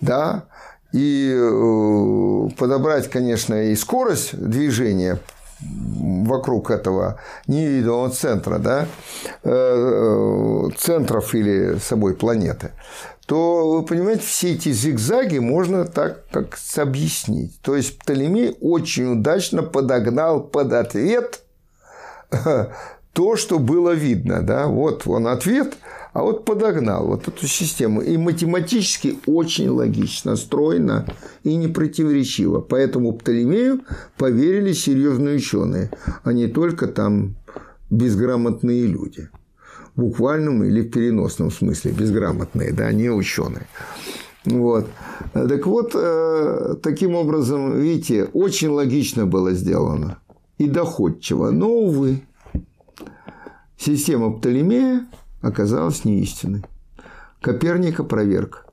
да, и э, подобрать, конечно, и скорость движения вокруг этого невидимого центра, да, э, центров или собой планеты, то, вы понимаете, все эти зигзаги можно так как объяснить. То есть Птолемей очень удачно подогнал под ответ то, что было видно. Да? Вот он ответ, а вот подогнал вот эту систему. И математически очень логично, стройно и не противоречиво. Поэтому Птолемею поверили серьезные ученые, а не только там безграмотные люди. В буквальном или в переносном смысле безграмотные, да, не ученые. Вот. Так вот, э, таким образом, видите, очень логично было сделано и доходчиво. Но, увы, система Птолемея оказалась неистинной. Коперник опроверг.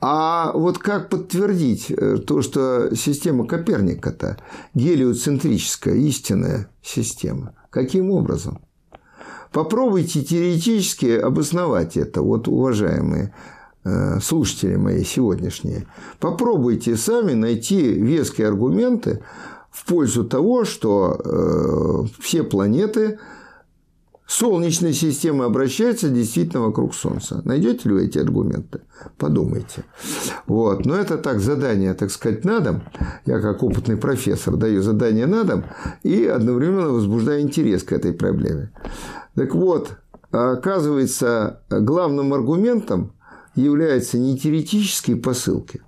А вот как подтвердить э, то, что система Коперника-то гелиоцентрическая, истинная система? Каким образом? Попробуйте теоретически обосновать это, вот, уважаемые э, слушатели мои сегодняшние. Попробуйте сами найти веские аргументы в пользу того, что э, все планеты Солнечная система обращается действительно вокруг Солнца. Найдете ли вы эти аргументы? Подумайте. Вот. Но это так, задание, так сказать, на дом. Я как опытный профессор даю задание на дом и одновременно возбуждаю интерес к этой проблеме. Так вот, оказывается, главным аргументом являются не теоретические посылки,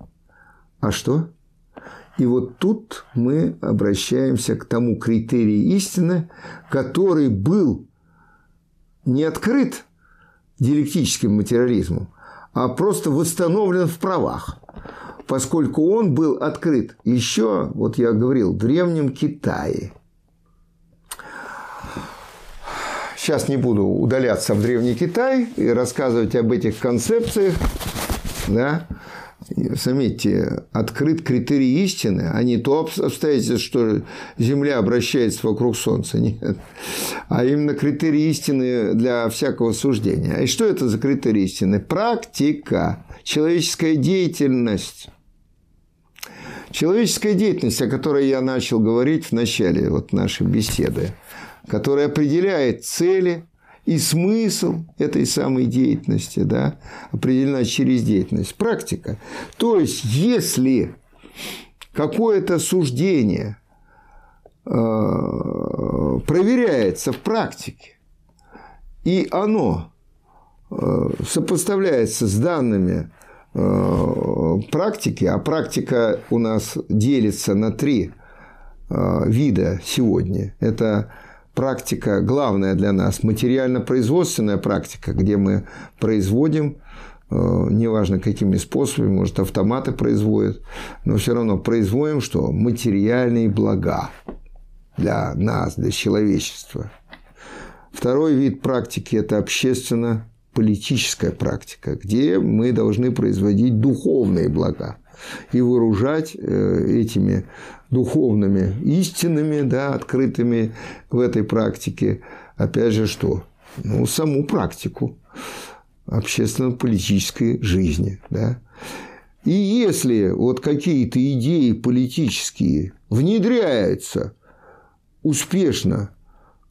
а что? И вот тут мы обращаемся к тому критерию истины, который был не открыт диалектическим материализмом, а просто восстановлен в правах, поскольку он был открыт еще, вот я говорил, в Древнем Китае. Сейчас не буду удаляться в Древний Китай и рассказывать об этих концепциях, да, заметьте, открыт критерий истины, а не то обстоятельство, что Земля обращается вокруг Солнца. Нет. А именно критерий истины для всякого суждения. И что это за критерий истины? Практика, человеческая деятельность. Человеческая деятельность, о которой я начал говорить в начале вот нашей беседы, которая определяет цели, и смысл этой самой деятельности да, определена через деятельность. Практика. То есть, если какое-то суждение э, проверяется в практике, и оно э, сопоставляется с данными э, практики, а практика у нас делится на три вида сегодня. Это практика главная для нас, материально-производственная практика, где мы производим, э, неважно какими способами, может, автоматы производят, но все равно производим что? Материальные блага для нас, для человечества. Второй вид практики – это общественно-политическая практика, где мы должны производить духовные блага и вооружать э, этими духовными истинами, да, открытыми в этой практике, опять же, что? Ну, саму практику общественно-политической жизни. Да? И если вот какие-то идеи политические внедряются успешно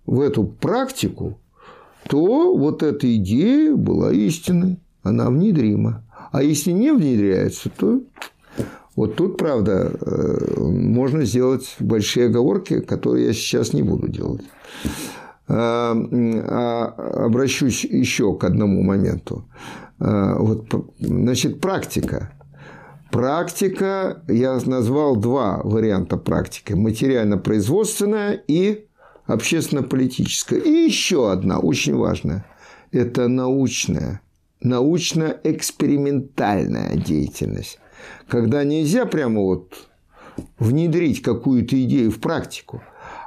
в эту практику, то вот эта идея была истинной, она внедрима. А если не внедряется, то вот тут, правда, э, можно сделать большие оговорки, которые я сейчас не буду делать. А, а обращусь еще к одному моменту. А, вот, значит, практика. Практика, я назвал два варианта практики. Материально-производственная и общественно-политическая. И еще одна, очень важная. Это научная, научно-экспериментальная деятельность когда нельзя прямо вот внедрить какую-то идею в практику,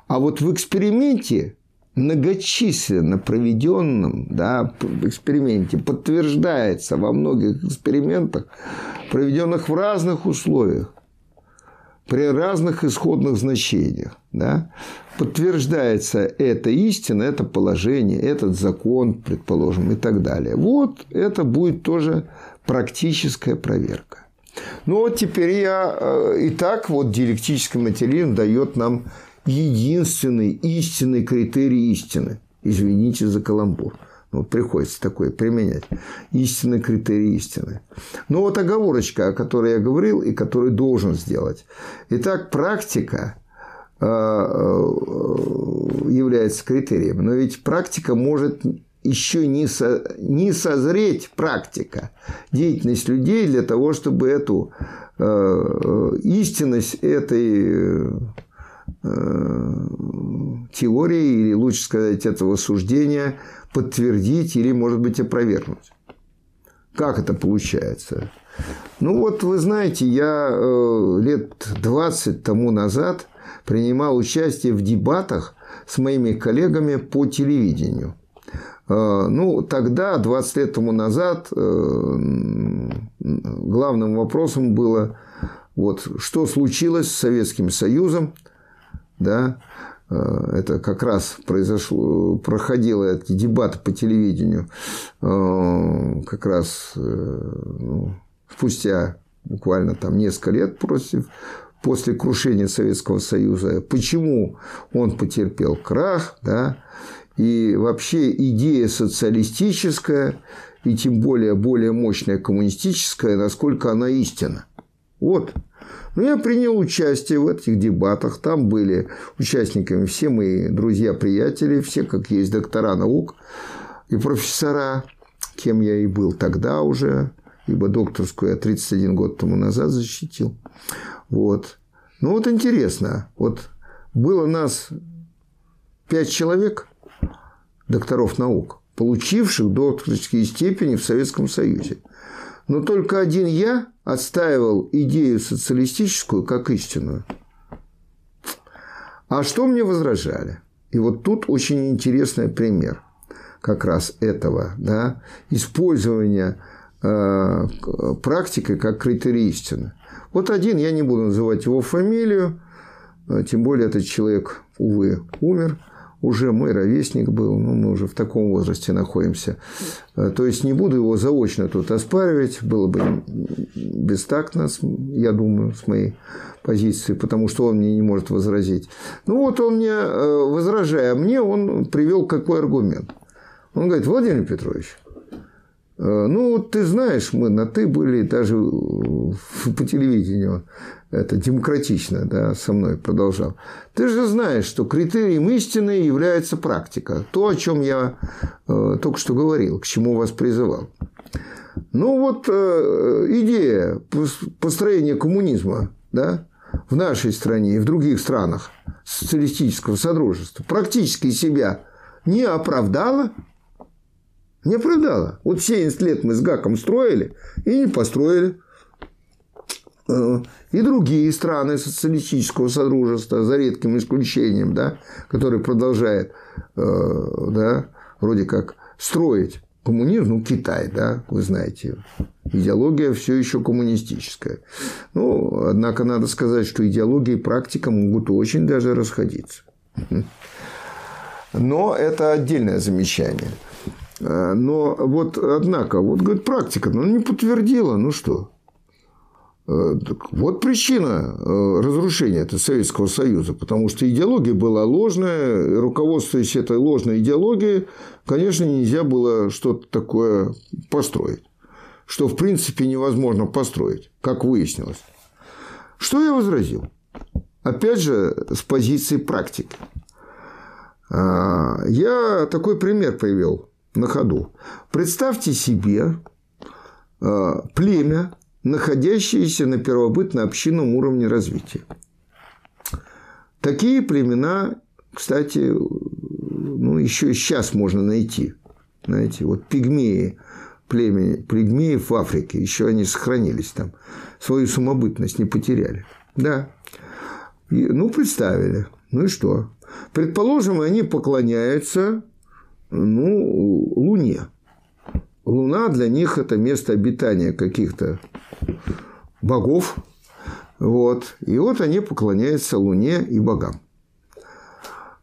а вот в эксперименте многочисленно проведенном да, эксперименте подтверждается во многих экспериментах, проведенных в разных условиях, при разных исходных значениях, да, подтверждается эта истина, это положение, этот закон, предположим, и так далее. Вот это будет тоже практическая проверка. Ну вот теперь я... Э, и так вот диалектический материализм дает нам единственный истинный критерий истины. Извините за каламбур. Вот приходится такое применять. Истинный критерий истины. Ну, вот оговорочка, о которой я говорил и которую должен сделать. Итак, практика э, э, является критерием. Но ведь практика может еще не, со, не созреть практика, деятельность людей для того, чтобы эту э, истинность этой э, теории, или лучше сказать, этого суждения подтвердить или, может быть, опровергнуть. Как это получается? Ну вот вы знаете, я э, лет 20 тому назад принимал участие в дебатах с моими коллегами по телевидению – Э, ну, тогда, 20 лет тому назад, э, главным вопросом было, вот, что случилось с Советским Союзом, да, это как раз произошло, проходило эти дебаты по телевидению как раз ну, спустя буквально там несколько лет против, после крушения Советского Союза. Почему он потерпел крах, да, и вообще идея социалистическая, и тем более более мощная коммунистическая, насколько она истина. Вот. Но я принял участие в этих дебатах. Там были участниками все мои друзья-приятели, все, как есть доктора наук и профессора, кем я и был тогда уже, ибо докторскую я 31 год тому назад защитил. Вот. Ну вот интересно, вот было нас пять человек, докторов наук, получивших докторские степени в Советском Союзе. Но только один я отстаивал идею социалистическую как истинную. А что мне возражали? И вот тут очень интересный пример как раз этого, да, использования э, практикой как критерий истины. Вот один, я не буду называть его фамилию, э, тем более этот человек, увы, умер – уже мой ровесник был, ну, мы уже в таком возрасте находимся. Э, то есть, не буду его заочно тут оспаривать, было бы бестактно, я думаю, с моей позиции, потому что он мне не может возразить. Ну, вот он мне, э, возражая мне, он привел какой аргумент. Он говорит, Владимир Петрович, э, ну, ты знаешь, мы на «ты» были даже по телевидению это демократично да, со мной продолжал. Ты же знаешь, что критерием истины является практика. То, о чем я э, только что говорил, к чему вас призывал. Ну вот э, идея построения коммунизма да, в нашей стране и в других странах социалистического содружества практически себя не оправдала. Не оправдала. Вот 70 лет мы с ГАКом строили и не построили. Э, и другие страны социалистического содружества, за редким исключением, да, который продолжает э, да, вроде как строить коммунизм, ну, Китай, да, вы знаете, идеология все еще коммунистическая. Ну, однако надо сказать, что идеология и практика могут очень даже расходиться. Но это отдельное замечание. Э, но вот, однако, вот, говорит, практика, ну, не подтвердила, ну что? Э, вот причина э, разрушения этого Советского Союза, потому что идеология была ложная, руководствуясь этой ложной идеологией, конечно, нельзя было что-то такое построить, что в принципе невозможно построить, как выяснилось. Что я возразил? Опять же, с позиции практики. А, я такой пример привел на ходу. Представьте себе племя, находящиеся на первобытно-общинном уровне развития. Такие племена, кстати, ну, еще и сейчас можно найти. Знаете, вот пигмеи, племя пигмеев в Африке, еще они сохранились там, свою самобытность не потеряли. Да. И, ну, представили. Ну и что? Предположим, они поклоняются ну, Луне. Луна для них это место обитания каких-то богов. Вот. И вот они поклоняются Луне и богам.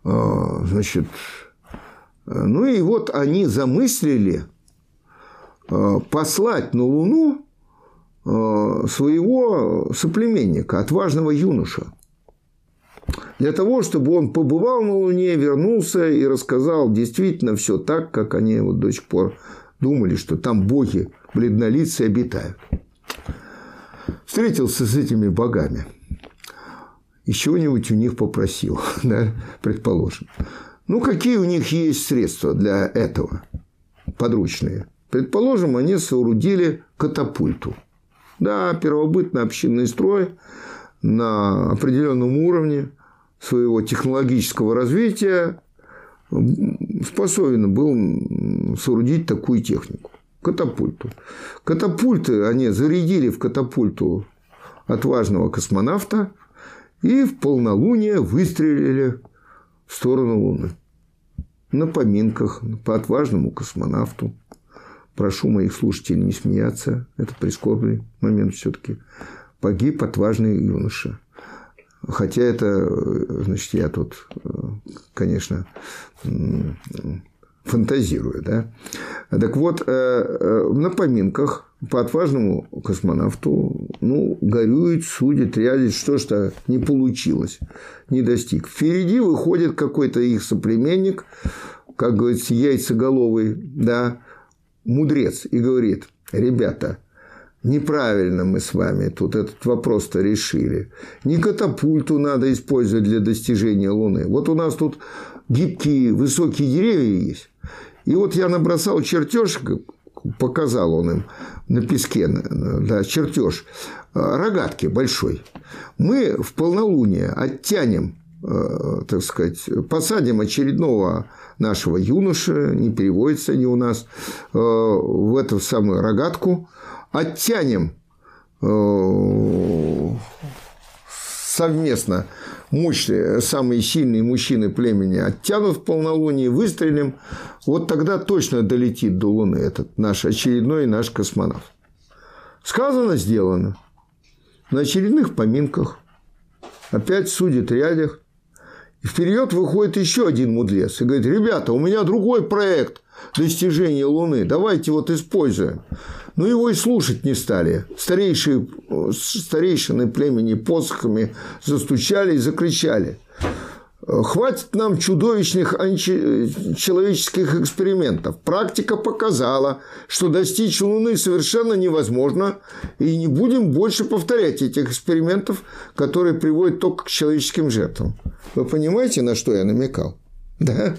А, значит, ну и вот они замыслили а, послать на Луну а, своего соплеменника, отважного юноша. Для того, чтобы он побывал на Луне, вернулся и рассказал действительно все так, как они вот до сих пор думали, что там боги бледнолицые обитают. Встретился с этими богами. И чего-нибудь у них попросил, да, предположим. Ну, какие у них есть средства для этого? Подручные. Предположим, они соорудили катапульту. Да, первобытно-общинный строй на определенном уровне своего технологического развития способен был соорудить такую технику. Катапульту. Катапульты они зарядили в катапульту отважного космонавта и в полнолуние выстрелили в сторону Луны. На поминках по отважному космонавту. Прошу моих слушателей не смеяться. Это прискорбный момент все-таки. Погиб отважный юноша. Хотя это, значит, я тут, конечно, фантазирую, да. Так вот, э, э, на поминках по отважному космонавту, ну, горюет, судит, рядит, что ж-то не получилось, не достиг. Впереди выходит какой-то их соплеменник, как говорится, яйцеголовый, да, мудрец, и говорит, ребята, Неправильно мы с вами тут этот вопрос-то решили. Не катапульту надо использовать для достижения Луны. Вот у нас тут гибкие высокие деревья есть. И вот я набросал чертеж показал он им на песке, да, чертеж рогатки большой. Мы в полнолуние оттянем так сказать, посадим очередного нашего юноши, не переводится они у нас, в эту самую рогатку, оттянем совместно мощные, самые сильные мужчины племени оттянут в полнолуние, выстрелим, вот тогда точно долетит до Луны этот наш очередной наш космонавт. Сказано, сделано. На очередных поминках опять судит рядях. И вперед выходит еще один мудрец и говорит, ребята, у меня другой проект достижения Луны, давайте вот используем. Но его и слушать не стали. Старейшие, старейшины племени посохами застучали и закричали. Хватит нам чудовищных человеческих экспериментов. Практика показала, что достичь Луны совершенно невозможно, и не будем больше повторять этих экспериментов, которые приводят только к человеческим жертвам. Вы понимаете, на что я намекал? Да?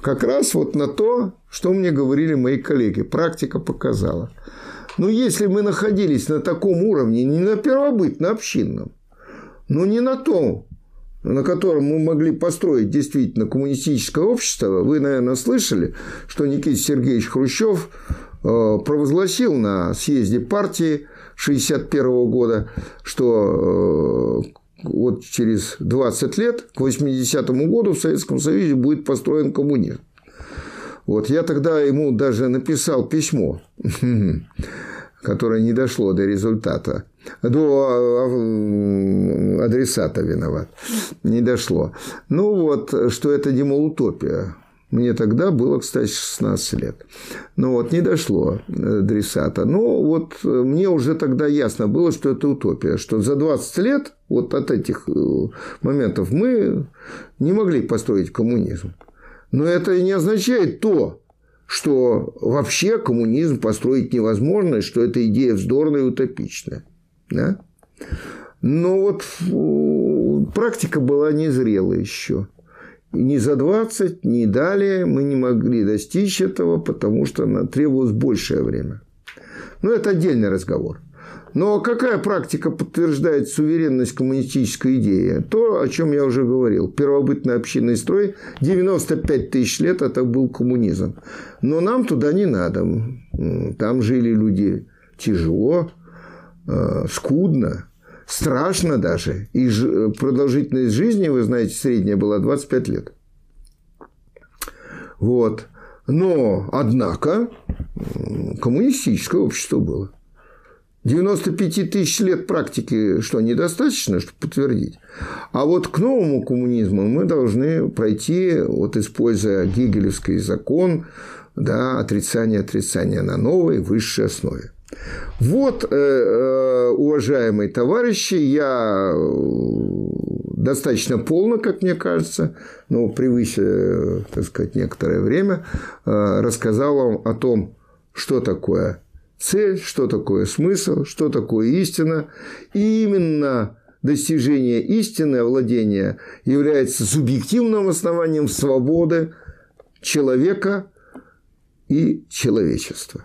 Как раз вот на то, что мне говорили мои коллеги. Практика показала. Но если мы находились на таком уровне, не на первобытно-общинном, но не на том, на котором мы могли построить действительно коммунистическое общество, вы, наверное, слышали, что Никита Сергеевич Хрущев э, провозгласил на съезде партии 1961 года, что э, вот через 20 лет, к 80-му году в Советском Союзе будет построен коммунизм. Вот я тогда ему даже написал письмо, которое не дошло до результата, до а, адресата виноват, не дошло. Ну вот, что это демоутопия. Мне тогда было, кстати, 16 лет. Ну вот, не дошло адресата. Но вот мне уже тогда ясно было, что это утопия, что за 20 лет вот от этих э, моментов мы не могли построить коммунизм. Но это не означает то, что вообще коммунизм построить невозможно, и что эта идея вздорная и утопичная. Да? Но вот э, практика была незрелая еще. Ни за 20, ни далее мы не могли достичь этого, потому что требовалось большее время. Но это отдельный разговор. Но какая практика подтверждает суверенность коммунистической идеи? То, о чем я уже говорил. Первобытный общинный строй 95 тысяч лет это был коммунизм. Но нам туда не надо. Там жили люди тяжело, э, скудно, страшно даже. И продолжительность жизни, вы знаете, средняя была 25 лет. Вот. Но, однако, коммунистическое общество было. 95 тысяч лет практики что, недостаточно, чтобы подтвердить? А вот к новому коммунизму мы должны пройти, вот используя гегелевский закон, да, отрицание отрицания на новой высшей основе. Вот, э, э, уважаемые товарищи, я э, достаточно полно, как мне кажется, но превыше, так сказать, некоторое время, рассказал вам о том, что такое цель, что такое смысл, что такое истина. И именно достижение истины, овладение является субъективным основанием свободы человека и человечества.